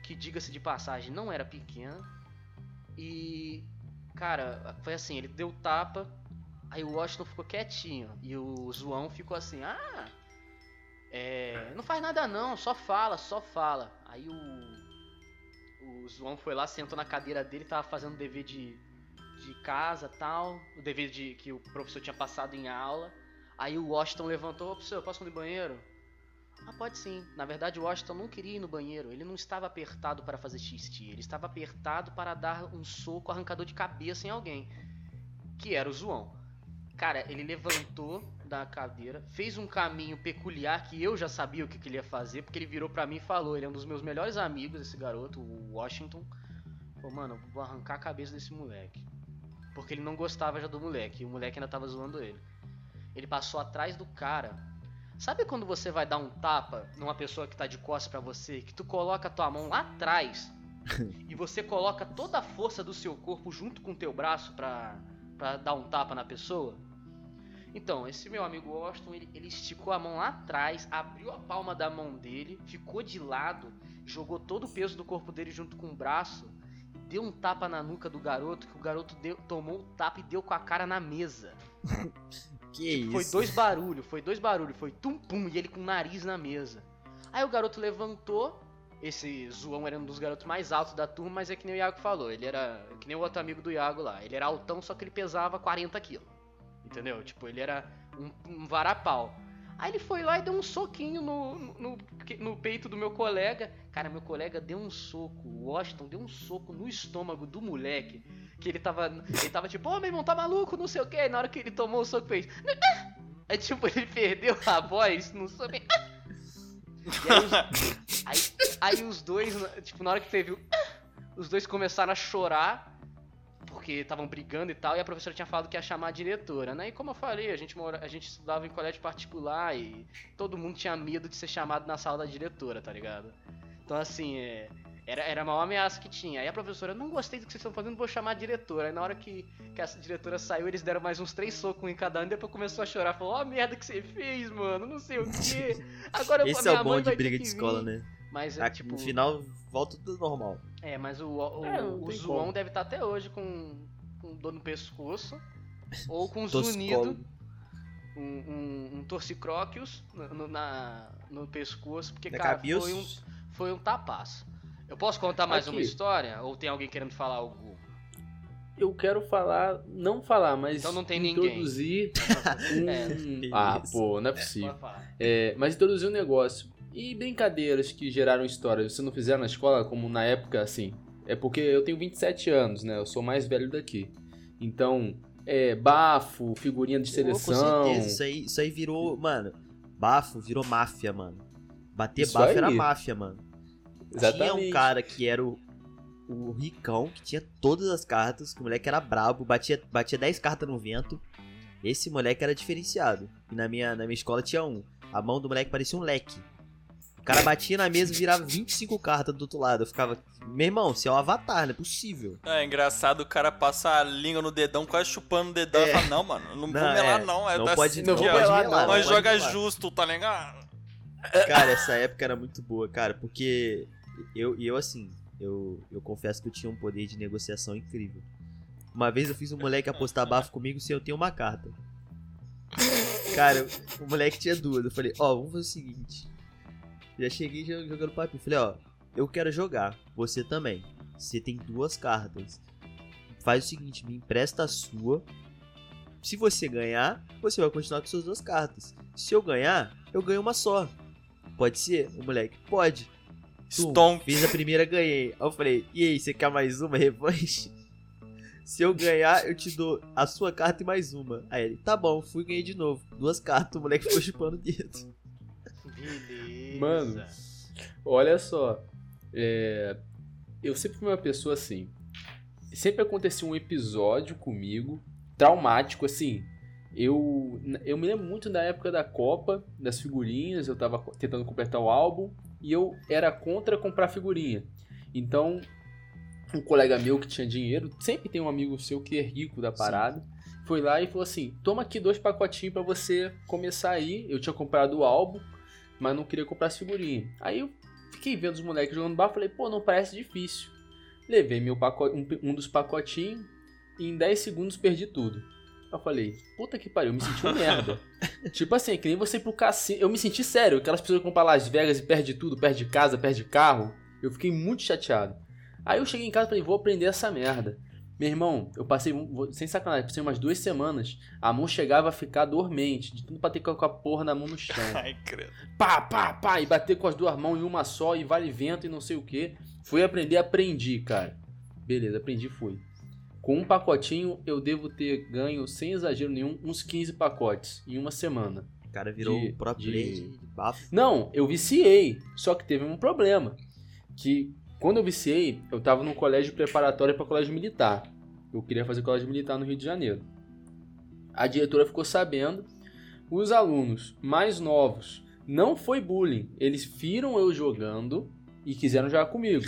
que diga-se de passagem não era pequeno. E cara, foi assim, ele deu tapa, aí o Washington ficou quietinho e o João ficou assim: "Ah, é, não faz nada não, só fala, só fala". Aí o o João foi lá, sentou na cadeira dele, tava fazendo dever de, de casa tal, o dever de, que o professor tinha passado em aula. Aí o Washington levantou, ô professor, posso ir no banheiro? Ah, pode sim. Na verdade, o Washington não queria ir no banheiro. Ele não estava apertado para fazer xixi. Ele estava apertado para dar um soco arrancador de cabeça em alguém. Que era o João. Cara, ele levantou da cadeira, fez um caminho peculiar que eu já sabia o que, que ele ia fazer, porque ele virou para mim e falou: ele é um dos meus melhores amigos, esse garoto, o Washington. Falou, mano, vou arrancar a cabeça desse moleque. Porque ele não gostava já do moleque, e o moleque ainda tava zoando ele. Ele passou atrás do cara. Sabe quando você vai dar um tapa numa pessoa que tá de costas para você, que tu coloca a tua mão lá atrás e você coloca toda a força do seu corpo junto com o teu braço pra, pra dar um tapa na pessoa? Então, esse meu amigo Washington, ele, ele esticou a mão lá atrás, abriu a palma da mão dele, ficou de lado, jogou todo o peso do corpo dele junto com o braço, deu um tapa na nuca do garoto, que o garoto deu, tomou o tapa e deu com a cara na mesa. Que isso? Foi dois barulhos, foi dois barulhos, foi tum pum e ele com o nariz na mesa. Aí o garoto levantou, esse Zoão era um dos garotos mais altos da turma, mas é que nem o Iago falou, ele era que nem o outro amigo do Iago lá, ele era altão, só que ele pesava 40 quilos. Entendeu? Tipo, ele era um, um varapau. Aí ele foi lá e deu um soquinho no, no, no, peito do meu colega. Cara, meu colega deu um soco. O Washington deu um soco no estômago do moleque. Que ele tava. Ele tava tipo, ô oh, meu irmão, tá maluco, não sei o que. Na hora que ele tomou o soco, fez. Aí tipo, ele perdeu a voz, não soube. Aí os, aí, aí os dois, tipo, na hora que teve o. Os dois começaram a chorar porque estavam brigando e tal, e a professora tinha falado que ia chamar a diretora, né? E como eu falei, a gente, mora, a gente estudava em colégio particular e todo mundo tinha medo de ser chamado na sala da diretora, tá ligado? Então, assim, é, era, era a maior ameaça que tinha. Aí a professora, não gostei do que vocês estão fazendo, vou chamar a diretora. Aí na hora que, que a diretora saiu, eles deram mais uns três socos em cada um e depois começou a chorar. Falou, ó, oh, merda que você fez, mano, não sei o quê. Agora Esse é o bom de briga de escola, né? Mas, é, tipo... No final, volta tudo normal. É, mas o, o, é, o Zoão deve estar tá até hoje com, com dor no pescoço. ou com zunido. Um, um, um torcicróquios no, na, no pescoço. Porque, da cara, foi um, foi um tapaço. Eu posso contar mais Aqui. uma história? Ou tem alguém querendo falar algo? Eu quero falar, não falar, mas então não tem introduzir ninguém. um... é, ah, pô, não é, é possível. É, mas introduzir um negócio. E brincadeiras que geraram história, você não fizeram na escola como na época, assim? É porque eu tenho 27 anos, né? Eu sou mais velho daqui. Então, é, bafo, figurinha de seleção. com certeza, isso aí, isso aí virou, mano, bafo virou máfia, mano. Bater isso bafo aí. era máfia, mano. Exatamente. Tinha um cara que era o, o ricão, que tinha todas as cartas, que o moleque era brabo, batia, batia 10 cartas no vento. Esse moleque era diferenciado. E na minha, na minha escola tinha um. A mão do moleque parecia um leque cara batia na mesa e virava 25 cartas do outro lado. Eu ficava, meu irmão, você é um avatar, não é possível. É engraçado, o cara passa a língua no dedão, quase chupando o dedão. É. E fala, não, mano, não, não vou melar, é. não. É não, pode, não vou melar, não. Mas joga melar. justo, tá ligado? Cara, essa época era muito boa, cara, porque eu, eu assim, eu, eu confesso que eu tinha um poder de negociação incrível. Uma vez eu fiz um moleque apostar bafo comigo sem eu ter uma carta. Cara, o moleque tinha duas. Eu falei, ó, oh, vamos fazer o seguinte. Já cheguei jogando papinho. Falei, ó, eu quero jogar. Você também. Você tem duas cartas. Faz o seguinte, me empresta a sua. Se você ganhar, você vai continuar com suas duas cartas. Se eu ganhar, eu ganho uma só. Pode ser? O moleque, pode. Tum, fiz a primeira, ganhei. Aí eu falei, e aí, você quer mais uma revanche? Se eu ganhar, eu te dou a sua carta e mais uma. Aí ele, tá bom, fui e ganhei de novo. Duas cartas, o moleque ficou chupando o dedo. Mano, olha só. É, eu sempre fui uma pessoa assim. Sempre acontecia um episódio comigo, traumático, assim. Eu, eu me lembro muito da época da Copa, das figurinhas. Eu tava tentando completar o álbum e eu era contra comprar figurinha. Então, um colega meu que tinha dinheiro, sempre tem um amigo seu que é rico da parada, Sim. foi lá e falou assim: toma aqui dois pacotinhos para você começar aí. Eu tinha comprado o álbum, mas não queria comprar as figurinhas. Aí eu fiquei vendo os moleques jogando bar, falei, pô, não parece difícil. Levei meu pacote, um, um dos pacotinhos e em 10 segundos perdi tudo. Eu falei, puta que pariu, eu me senti um merda. tipo assim, que nem você ir pro cassino. Eu me senti sério, aquelas pessoas que vão pra Las Vegas e perde tudo, perde casa, perde carro. Eu fiquei muito chateado. Aí eu cheguei em casa e falei, vou aprender essa merda. Meu irmão, eu passei, sem sacanagem, passei umas duas semanas. A mão chegava a ficar dormente, de tudo pra ter com a porra na mão no chão. Ai, credo. pá, pá, pá, e bater com as duas mãos em uma só, e vale vento e não sei o que. Fui aprender, aprendi, cara. Beleza, aprendi, fui. Com um pacotinho, eu devo ter ganho, sem exagero nenhum, uns 15 pacotes em uma semana. O cara virou De- o próprio de, de bafo. Não, eu viciei, só que teve um problema. Que quando eu viciei, eu tava num colégio preparatório para colégio militar. Eu queria fazer colégio militar no Rio de Janeiro. A diretora ficou sabendo. Os alunos mais novos não foi bullying. Eles viram eu jogando e quiseram jogar comigo.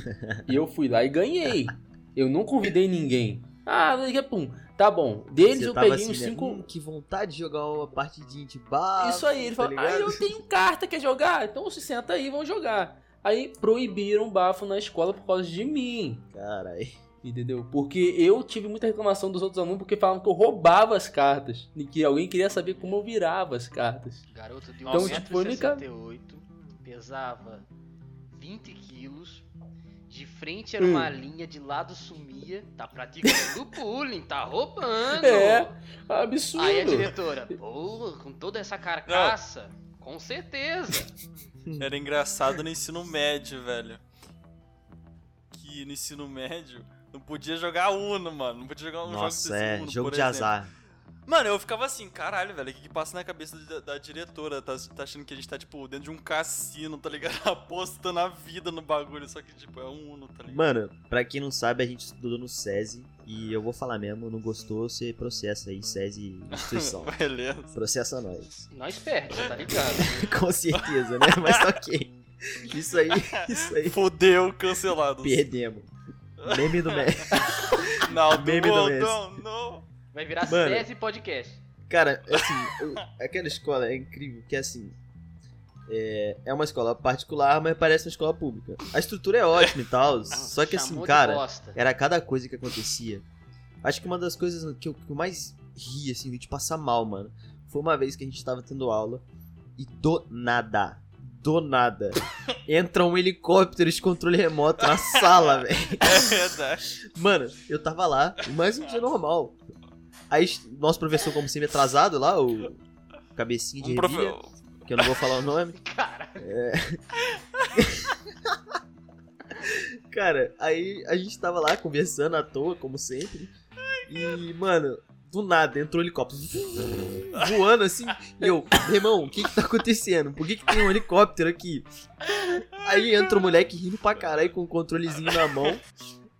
e eu fui lá e ganhei. Eu não convidei ninguém. Ah, pum. Tá bom. Deles Você eu peguei assim, uns né? cinco. Hum, que vontade de jogar uma partidinha de bafo. Isso aí, ele tá falou, ah, eu tenho carta, quer jogar? Então se senta aí, vamos jogar. Aí proibiram o bafo na escola por causa de mim, Caralho. entendeu? Porque eu tive muita reclamação dos outros alunos porque falavam que eu roubava as cartas. E que alguém queria saber como eu virava as cartas. Garoto de Então, 1,68m, tipo, única- pesava 20 quilos, de frente era uma Hum. linha, de lado sumia, tá praticando bullying, tá roubando. É, absurdo. Aí a diretora, pô, com toda essa carcaça, com certeza. Era engraçado no ensino médio, velho. Que no ensino médio não podia jogar Uno, mano. Não podia jogar um Nossa, jogo é. desse Uno, jogo de exemplo. azar. Mano, eu ficava assim, caralho, velho, o que, que passa na cabeça da, da diretora? Tá, tá achando que a gente tá, tipo, dentro de um cassino, tá ligado? Apostando a vida no bagulho, só que, tipo, é um Uno, tá ligado? Mano, pra quem não sabe, a gente estudou no SESI. E eu vou falar mesmo, não gostou, você processa aí, SESI instituição. Beleza. Processa nós. Nós perde, tá ligado? Com certeza, né? Mas ok. Isso aí, isso aí. Fudeu, cancelado. Perdemos. Meme do mês. Não, Meme do não, mês. não, não. Vai virar Mano. SESI Podcast. Cara, assim, eu- aquela escola é incrível, que assim. É, é uma escola particular, mas parece uma escola pública. A estrutura é ótima e tal, só que assim, cara, bosta. era cada coisa que acontecia. Acho que uma das coisas que eu, que eu mais ri, assim, de passar mal, mano, foi uma vez que a gente tava tendo aula e do nada, do nada, entra um helicóptero de controle remoto na sala, velho. É verdade. Mano, eu tava lá, mais um dia normal. Aí, nosso professor, como sempre, atrasado lá, o cabecinha de Um que eu não vou falar o nome. Cara, Cara, aí a gente tava lá conversando à toa, como sempre. E, mano, do nada entrou um helicóptero voando assim. E eu, irmão, o que que tá acontecendo? Por que que tem um helicóptero aqui? Aí entra o moleque rindo pra caralho com o controlezinho na mão.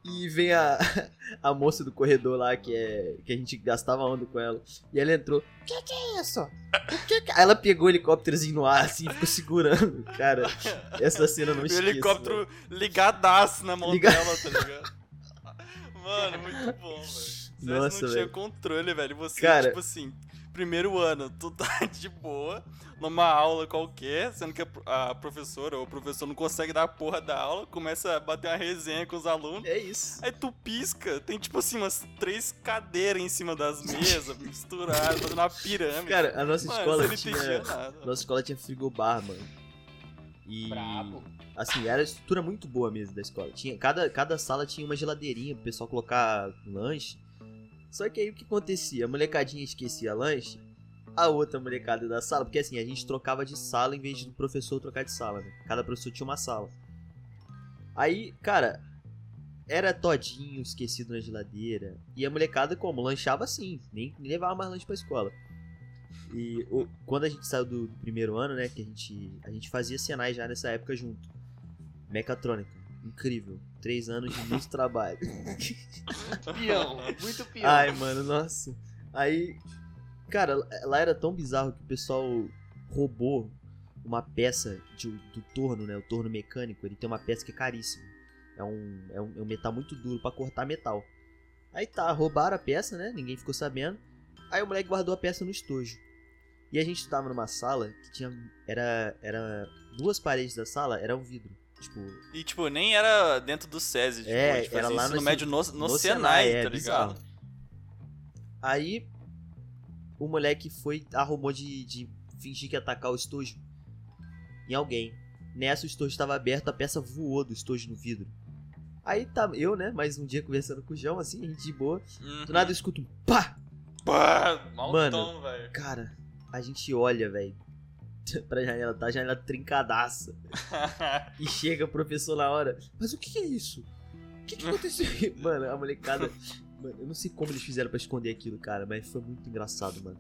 E vem a, a moça do corredor lá, que é que a gente gastava onda com ela. E ela entrou. O que que é isso? O que que... Aí ela pegou o helicópterozinho no ar, assim, ficou segurando. Cara, essa cena eu não O esqueço. velho. helicóptero ligadaço na mão Liga- dela, tá ligado? Mano, muito bom, velho. Nossa, não tinha velho. controle, velho. Você, Cara- tipo assim, primeiro ano, tu tá de boa, numa aula qualquer, sendo que a, pro- a professora ou o professor não consegue dar a porra da aula, começa a bater uma resenha com os alunos. É isso. Aí tu pisca, tem tipo assim, umas três cadeiras em cima das mesas, misturadas, fazendo uma pirâmide. Cara, a nossa Mano, escola tinha. nada. Nossa escola tinha frigobar, mano. E. brabo. Assim, era a estrutura muito boa mesmo da escola. Tinha, cada, cada sala tinha uma geladeirinha pro pessoal colocar lanche. Só que aí o que acontecia? A molecadinha esquecia lanche, a outra molecada da sala, porque assim, a gente trocava de sala em vez do professor trocar de sala, né? Cada professor tinha uma sala. Aí, cara, era todinho esquecido na geladeira. E a molecada, como? Lanchava assim, nem, nem levava mais lanche pra escola. E o- quando a gente saiu do, do primeiro ano, né, que a gente, a gente fazia Senai já nessa época junto. Mecatrônica, incrível. Três anos de muito trabalho. Peão, muito peão. Ai, mano, nossa. Aí, cara, lá era tão bizarro que o pessoal roubou uma peça de- do torno, né? O torno mecânico. Ele tem uma peça que é caríssima. É um, é um, é um metal muito duro pra cortar metal. Aí tá, roubaram a peça, né? Ninguém ficou sabendo. Aí o moleque guardou a peça no estojo. E a gente tava numa sala que tinha. Era. Era. Duas paredes da sala eram vidro. Tipo, E, tipo, nem era dentro do SESI, tipo, É, era lá ensino no- médio no, no, no Senai, é tá bizarro. ligado? Aí o moleque foi, arrumou de, de fingir que ia atacar o estojo em alguém. Nessa o estojo estava aberto, a peça voou do estojo no vidro. Aí tá eu, né, mais um dia conversando com o João, assim, a gente de boa. Uhum. Do nada eu escuto um pá! Pá, mal Mano. tom, velho. Cara, a gente olha, velho, pra janela, tá a janela trincadaça. E chega o professor na hora. Mas o que, é isso? O que, que aconteceu? mano, a molecada. Mano, eu não sei como eles fizeram pra esconder aquilo, cara, mas foi muito engraçado, mano.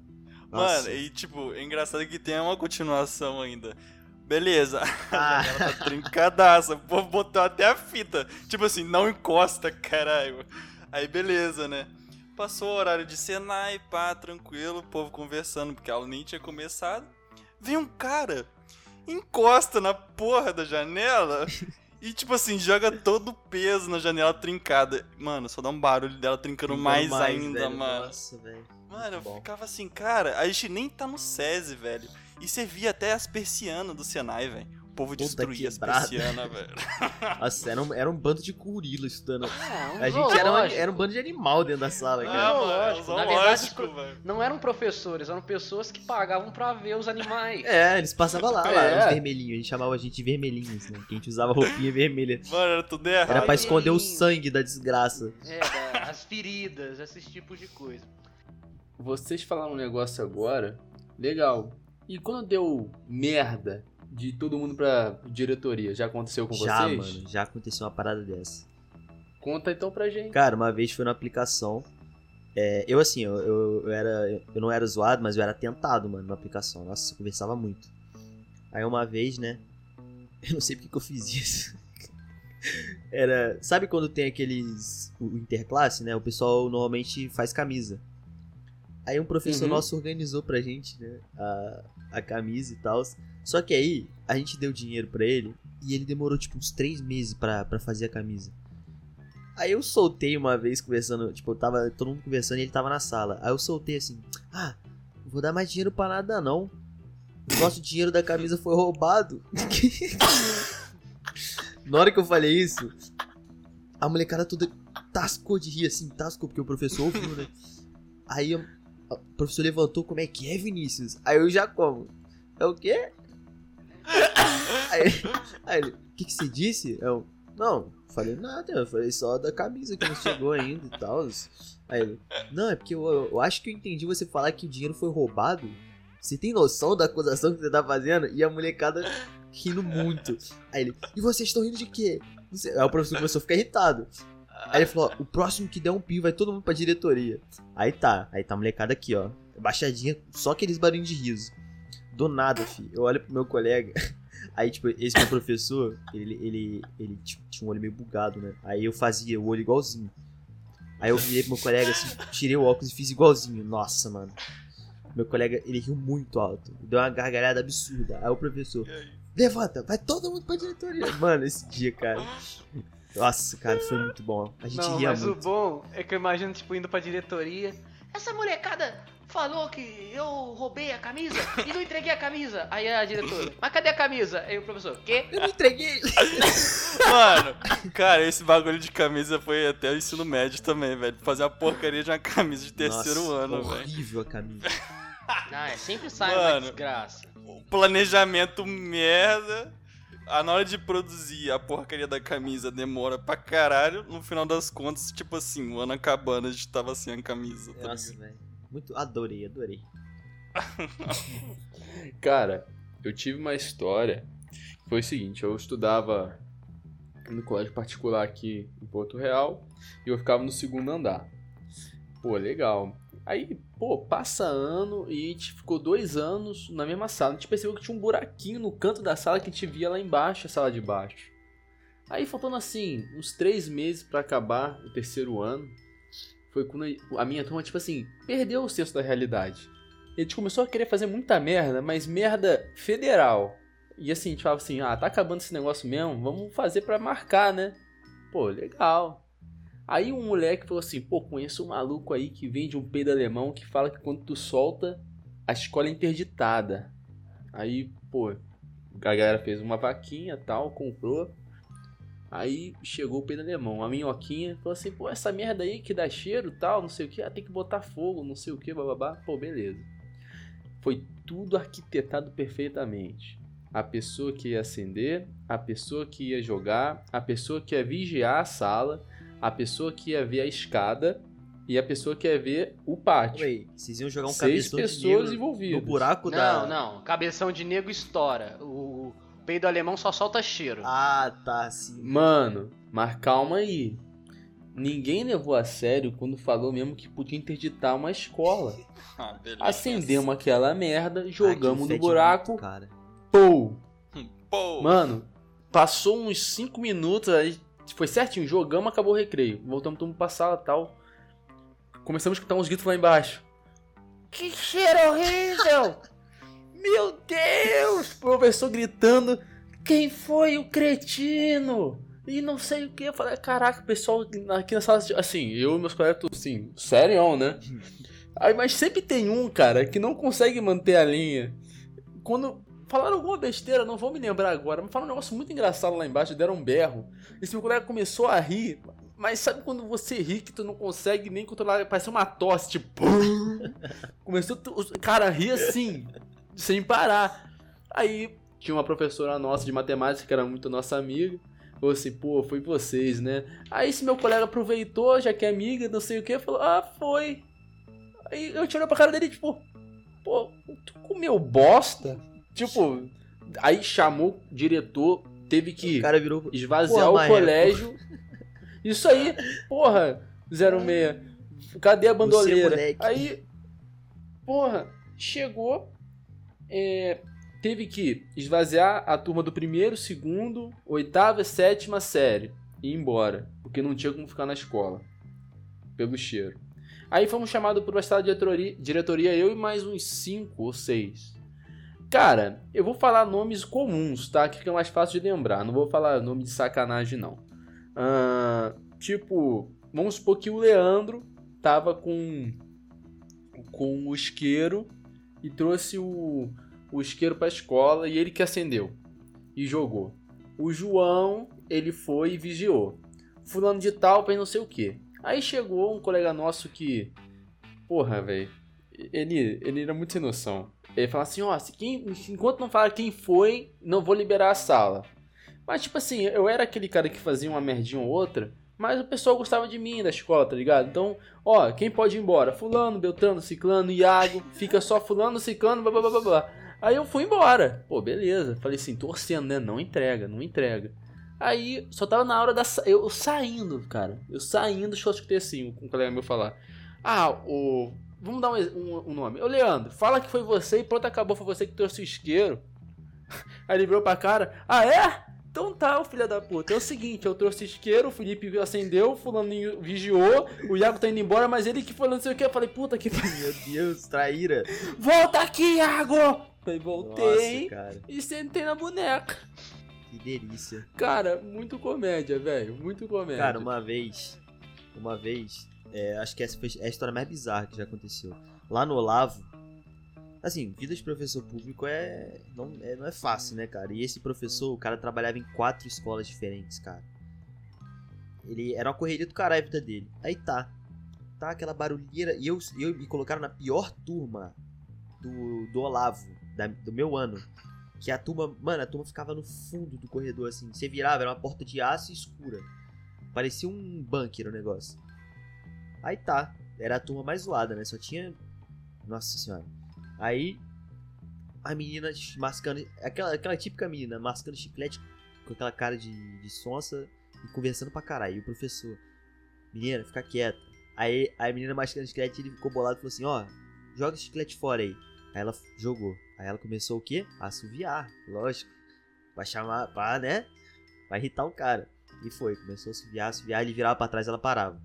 Nossa. Mano, e tipo, é engraçado que tem uma continuação ainda. Beleza, Ah. a janela tá trincadaça, o povo botou até a fita. Tipo assim, não encosta, caralho. Aí beleza, né? Passou o horário de Senai, pá, tranquilo, o povo conversando, porque a aula nem tinha começado. Vem um cara, encosta na porra da janela e, tipo assim, joga todo o peso na janela trincada. Mano, só dá um barulho dela trincando Brincando mais, ainda, velho. mano. Nossa, velho. Mano, eu bom. ficava assim, cara, a gente nem tá no SESI, velho. E você via até as persianas do Senai, velho. O povo Toda destruía as persianas, velho. Nossa, era um, era um bando de gorila estudando. É, um A gente era, uma- era um bando de animal dentro da sala, Ah, cara. mano, lógico. Na verdade, velho. Não eram professores, eram pessoas que pagavam pra ver os animais. É, eles passavam lá, lá, É. os vermelhinhos. A gente chamava a gente de vermelhinhos, né? Que a gente usava roupinha vermelha. Mano, era tudo errado. Era pra esconder o sangue da desgraça. É, as feridas, esses tipos de coisa. Vocês falaram um negócio agora, legal. E quando deu merda de todo mundo pra diretoria, já aconteceu com já, vocês? mano, já aconteceu uma parada dessa. Conta então pra gente. Cara, uma vez foi na aplicação. é, eu, assim, eu, eu, eu era. Eu não era zoado, mas eu era tentado, mano, na aplicação. Nossa, eu conversava muito. Aí uma vez, né? Eu não sei porque que eu fiz isso. Era. Sabe quando tem aqueles. O interclasse, né? O pessoal normalmente faz camisa. Aí um professor Uhum. nosso organizou pra gente, né? A, a camisa e tal. Só que aí, a gente deu dinheiro pra ele e ele demorou tipo uns três meses pra, pra fazer a camisa. Aí eu soltei uma vez conversando, tipo, eu tava todo mundo conversando e ele tava na sala. Aí eu soltei assim: Ah, não vou dar mais dinheiro pra nada não. O nosso dinheiro da camisa foi roubado. na hora que eu falei isso, a molecada toda tascou de rir assim, tascou, porque o professor ouviu, né? Aí o professor levantou: Como é que é, Vinícius? Aí eu já como? É o quê? Aí, aí ele: O que, que você disse? Eu, não, falei nada, eu falei só da camisa que não chegou ainda e tal. Aí ele, não, é porque eu, eu acho que eu entendi você falar que o dinheiro foi roubado. Você tem noção da acusação que você tá fazendo? E a molecada rindo muito. Aí ele, e vocês estão rindo de quê? Aí o professor começou a ficar irritado. Aí ele falou, ó, o próximo que der um pio vai todo mundo pra diretoria. Aí tá, aí tá a molecada aqui, ó. Baixadinha, só aqueles barulhos de riso. Do nada, fi. Eu olho pro meu colega. Aí, tipo, esse meu professor, ele, ele, ele tipo, tinha um olho meio bugado, né? Aí eu fazia o olho igualzinho. Aí eu virei pro meu colega, assim, tirei o óculos e fiz igualzinho. Nossa, mano. Meu colega, ele riu muito alto. Deu uma gargalhada absurda. Aí o professor, levanta, vai todo mundo pra diretoria. Mano, esse dia, cara. Nossa, cara, foi muito bom. A gente Não, ria mas muito. o bom é que eu imagino, tipo, indo pra diretoria. Essa molecada falou que eu roubei a camisa e não entreguei a camisa. Aí a diretora, mas cadê a camisa? Aí o professor, quê? Eu não entreguei. Mano, cara, esse bagulho de camisa foi até o ensino médio também, velho. Fazer a porcaria de uma camisa de terceiro Nossa, ano, velho. horrível a camisa. Ah, é, sempre sai uma Mano. desgraça. O planejamento merda. A na hora de produzir a porcaria da camisa demora pra caralho. No final das contas, tipo assim, o ano acabando, a gente tava sem a camisa, tá Nossa, velho. Muito, adorei, adorei. Cara, eu tive uma história. que Foi o seguinte, eu estudava no colégio particular aqui em Porto Real e eu ficava no segundo andar. Pô, legal. Aí, pô, passa ano e a gente ficou dois anos na mesma sala. A gente percebeu que tinha um buraquinho no canto da sala que a gente via lá embaixo, a sala de baixo. Aí, faltando assim, uns três meses pra acabar o terceiro ano, foi quando a minha turma, tipo assim, perdeu o senso da realidade. A gente começou a querer fazer muita merda, mas merda federal. E assim, a gente falava assim, ah, tá acabando esse negócio mesmo, vamos fazer pra marcar, né? Pô, legal. Aí um moleque falou assim, pô, conheço um maluco aí que vende um peido alemão que fala que quando tu solta, a escola é interditada. Aí, pô, a galera fez uma vaquinha tal, comprou. Aí chegou o peido alemão, a minhoquinha, falou assim, pô, essa merda aí que dá cheiro tal, não sei o que, ah, tem que botar fogo, não sei o que, bababá. Pô, beleza. Foi tudo arquitetado perfeitamente. a pessoa que ia acender, a pessoa que ia jogar, a pessoa que ia vigiar a sala, a pessoa que ia ver a escada e a pessoa que ia ver o pátio. Aí, vocês iam jogar um Seis cabeção de pessoas negro envolvidas. no buraco Não, da... não. Cabeção de nego estoura. O peido alemão só solta cheiro. Ah, tá, sim. Mano, mas calma aí. Ninguém levou a sério quando falou mesmo que podia interditar uma escola. Ah, beleza. Acendemos aquela merda, jogamos no buraco, muito, cara. pô! Pô, Mano, passou uns 5 minutos, aí foi certinho, jogamos, acabou o recreio. Voltamos todo mundo pra sala e tal. Começamos a escutar uns gritos lá embaixo. Que cheiro horrível! Meu Deus! O professor gritando. Quem foi o cretino? E não sei o que. Eu falei, caraca, o pessoal aqui na sala, assim, eu e meus colegas, tudo assim, sério, né? Aí, mas sempre tem um, cara, que não consegue manter a linha. Quando falaram alguma besteira, não vou me lembrar agora, mas falaram um negócio muito engraçado lá embaixo, deram um berro. Esse meu colega começou a rir, mas sabe quando você ri que tu não consegue nem controlar, parece uma tosse, tipo... Começou, o cara ri assim, sem parar. Aí tinha uma professora nossa de matemática que era muito nossa amiga. Falou assim, pô, foi vocês, né? Aí esse meu colega aproveitou, já que é amiga, não sei o que, falou, ah, foi. Aí eu tirei pra cara dele, tipo, pô, tu comeu bosta? Tipo, aí chamou o diretor, teve que O cara virou... esvaziar Porra, o colégio. Isso aí, porra, 06. Cadê a bandoleira? Aí, porra, chegou, é, teve que esvaziar a turma do primeiro, segundo, oitava e sétima série e ir embora, porque não tinha como ficar na escola, pelo cheiro. Aí fomos chamados por uma sala de diretoria, diretoria, eu e mais uns cinco ou seis. Cara, eu vou falar nomes comuns, tá? Que fica mais fácil de lembrar. Não vou falar nome de sacanagem, não. Ah, tipo, vamos supor que o Leandro tava com, com o isqueiro e trouxe o, o isqueiro pra escola e ele que acendeu e jogou. O João, ele foi e vigiou. Fulano de tal fez não sei o que. Aí chegou um colega nosso que. Porra, velho. Ele, ele era muito sem noção. Ele falou assim: ó, se quem, enquanto não falar quem foi, não vou liberar a sala. Mas, tipo assim, eu era aquele cara que fazia uma merdinha ou outra, mas o pessoal gostava de mim da escola, tá ligado? Então, ó, quem pode ir embora? Fulano, Beltrano, Ciclano, Iago, fica só Fulano, Ciclano, blá blá blá blá blá. Aí eu fui embora. Pô, beleza. Falei assim, torcendo, né? Não entrega, não entrega. Aí, só tava na hora da. sa- Eu, eu saindo, cara. Eu saindo, só escutei assim, um colega meu falar. Ah, o. Vamos dar um, um, um nome. Ô, Leandro, fala que foi você e pronto, acabou. Foi você que trouxe o isqueiro. Aí ele virou pra cara. Ah, é? Então tá, ô filho da puta. É o seguinte, eu trouxe isqueiro, o Felipe acendeu, o fulaninho vigiou, o Iago tá indo embora, mas ele que foi não sei o que. Eu falei, puta que. Meu Deus, traíra. Volta aqui, Iago! Falei, voltei Nossa, e sentei na boneca. Que delícia. Cara, muito comédia, velho. Muito comédia. Cara, uma vez, uma vez, é, acho que essa foi a história mais bizarra que já aconteceu. Lá no Olavo, assim, vida de professor público é não, é não é fácil, né, cara? E esse professor, o cara trabalhava em quatro escolas diferentes, cara. Ele era uma correria do caralho a vida dele. Aí tá, tá aquela barulheira e eu, eu me colocaram na pior turma do, do Olavo, da- do meu ano. Que a turma, mano, a turma ficava no fundo do corredor, assim. Você virava, era uma porta de aço escura. Parecia um bunker o negócio. Aí tá, era a turma mais zoada, né? Só tinha. Nossa senhora. Aí. A menina mascando. Aquela, aquela típica menina mascando chiclete com aquela cara de, de sonsa e conversando pra caralho. E o professor. Menina, fica quieta. Aí a menina mascando chiclete ele ficou bolado e falou assim: Ó, joga esse chiclete fora aí. Aí ela jogou. Aí ela começou o quê? A assoviar, lógico. Pra chamar, pra, né? Pra irritar o cara. E foi, começou a assoviar, assoviar, ele virava pra trás, ela parava.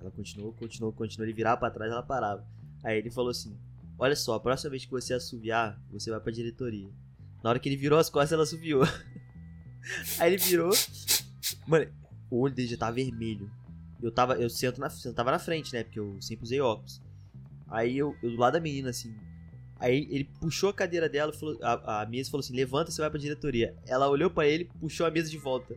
Ela continuou, continuou, continuou, ele virava pra trás, ela parava. Aí ele falou assim: Olha só, a próxima vez que você assoviar, você vai pra diretoria. Na hora que ele virou as costas, ela assoviou. Aí ele virou. Mano, o olho dele já tava vermelho. Eu tava, eu sento na, eu tava na frente, né? Porque eu sempre usei óculos. Aí eu, eu do lado da menina, assim. Aí ele puxou a cadeira dela, falou, a, a mesa falou assim: Levanta, você vai pra diretoria. Ela olhou pra ele, puxou a mesa de volta.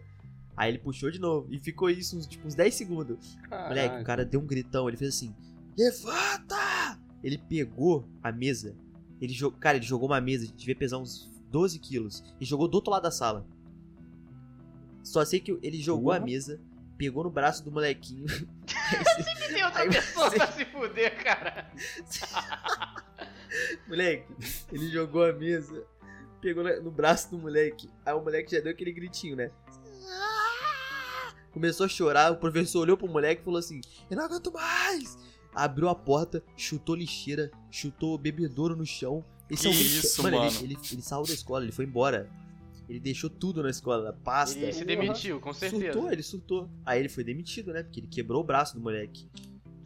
Aí ele puxou de novo. E ficou isso uns, tipo, uns 10 segundos. Moleque, o cara deu um gritão, ele fez assim: Levanta! Ele pegou a mesa. Ele jogou, cara, ele jogou uma mesa, devia pesar uns 12 quilos. E jogou do outro lado da sala. Só sei que ele jogou a Porra. mesa, pegou no braço do molequinho. E tem outra pessoa você- pra se fuder, cara. moleque, ele jogou a mesa, pegou no braço do moleque. Aí o moleque já deu aquele gritinho, né? Começou a chorar, o professor olhou pro moleque e falou assim: Eu não aguento mais! Abriu a porta, chutou lixeira, chutou bebedouro no chão. Esse Que é um isso, mano, ele- mano? Ele, ele saiu da escola, ele foi embora. Ele deixou tudo na escola, pasta. Ele se demitiu, com certeza. Surtou, ele surtou. Aí ele foi demitido, né? Porque ele quebrou o braço do moleque.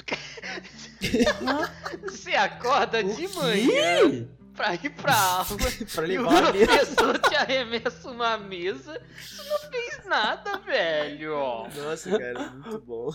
Você acorda O de quê? manhã pra ir pra aula pra e o professor te arremessa uma mesa. Você não fez nada, velho. Nossa, cara, muito bom.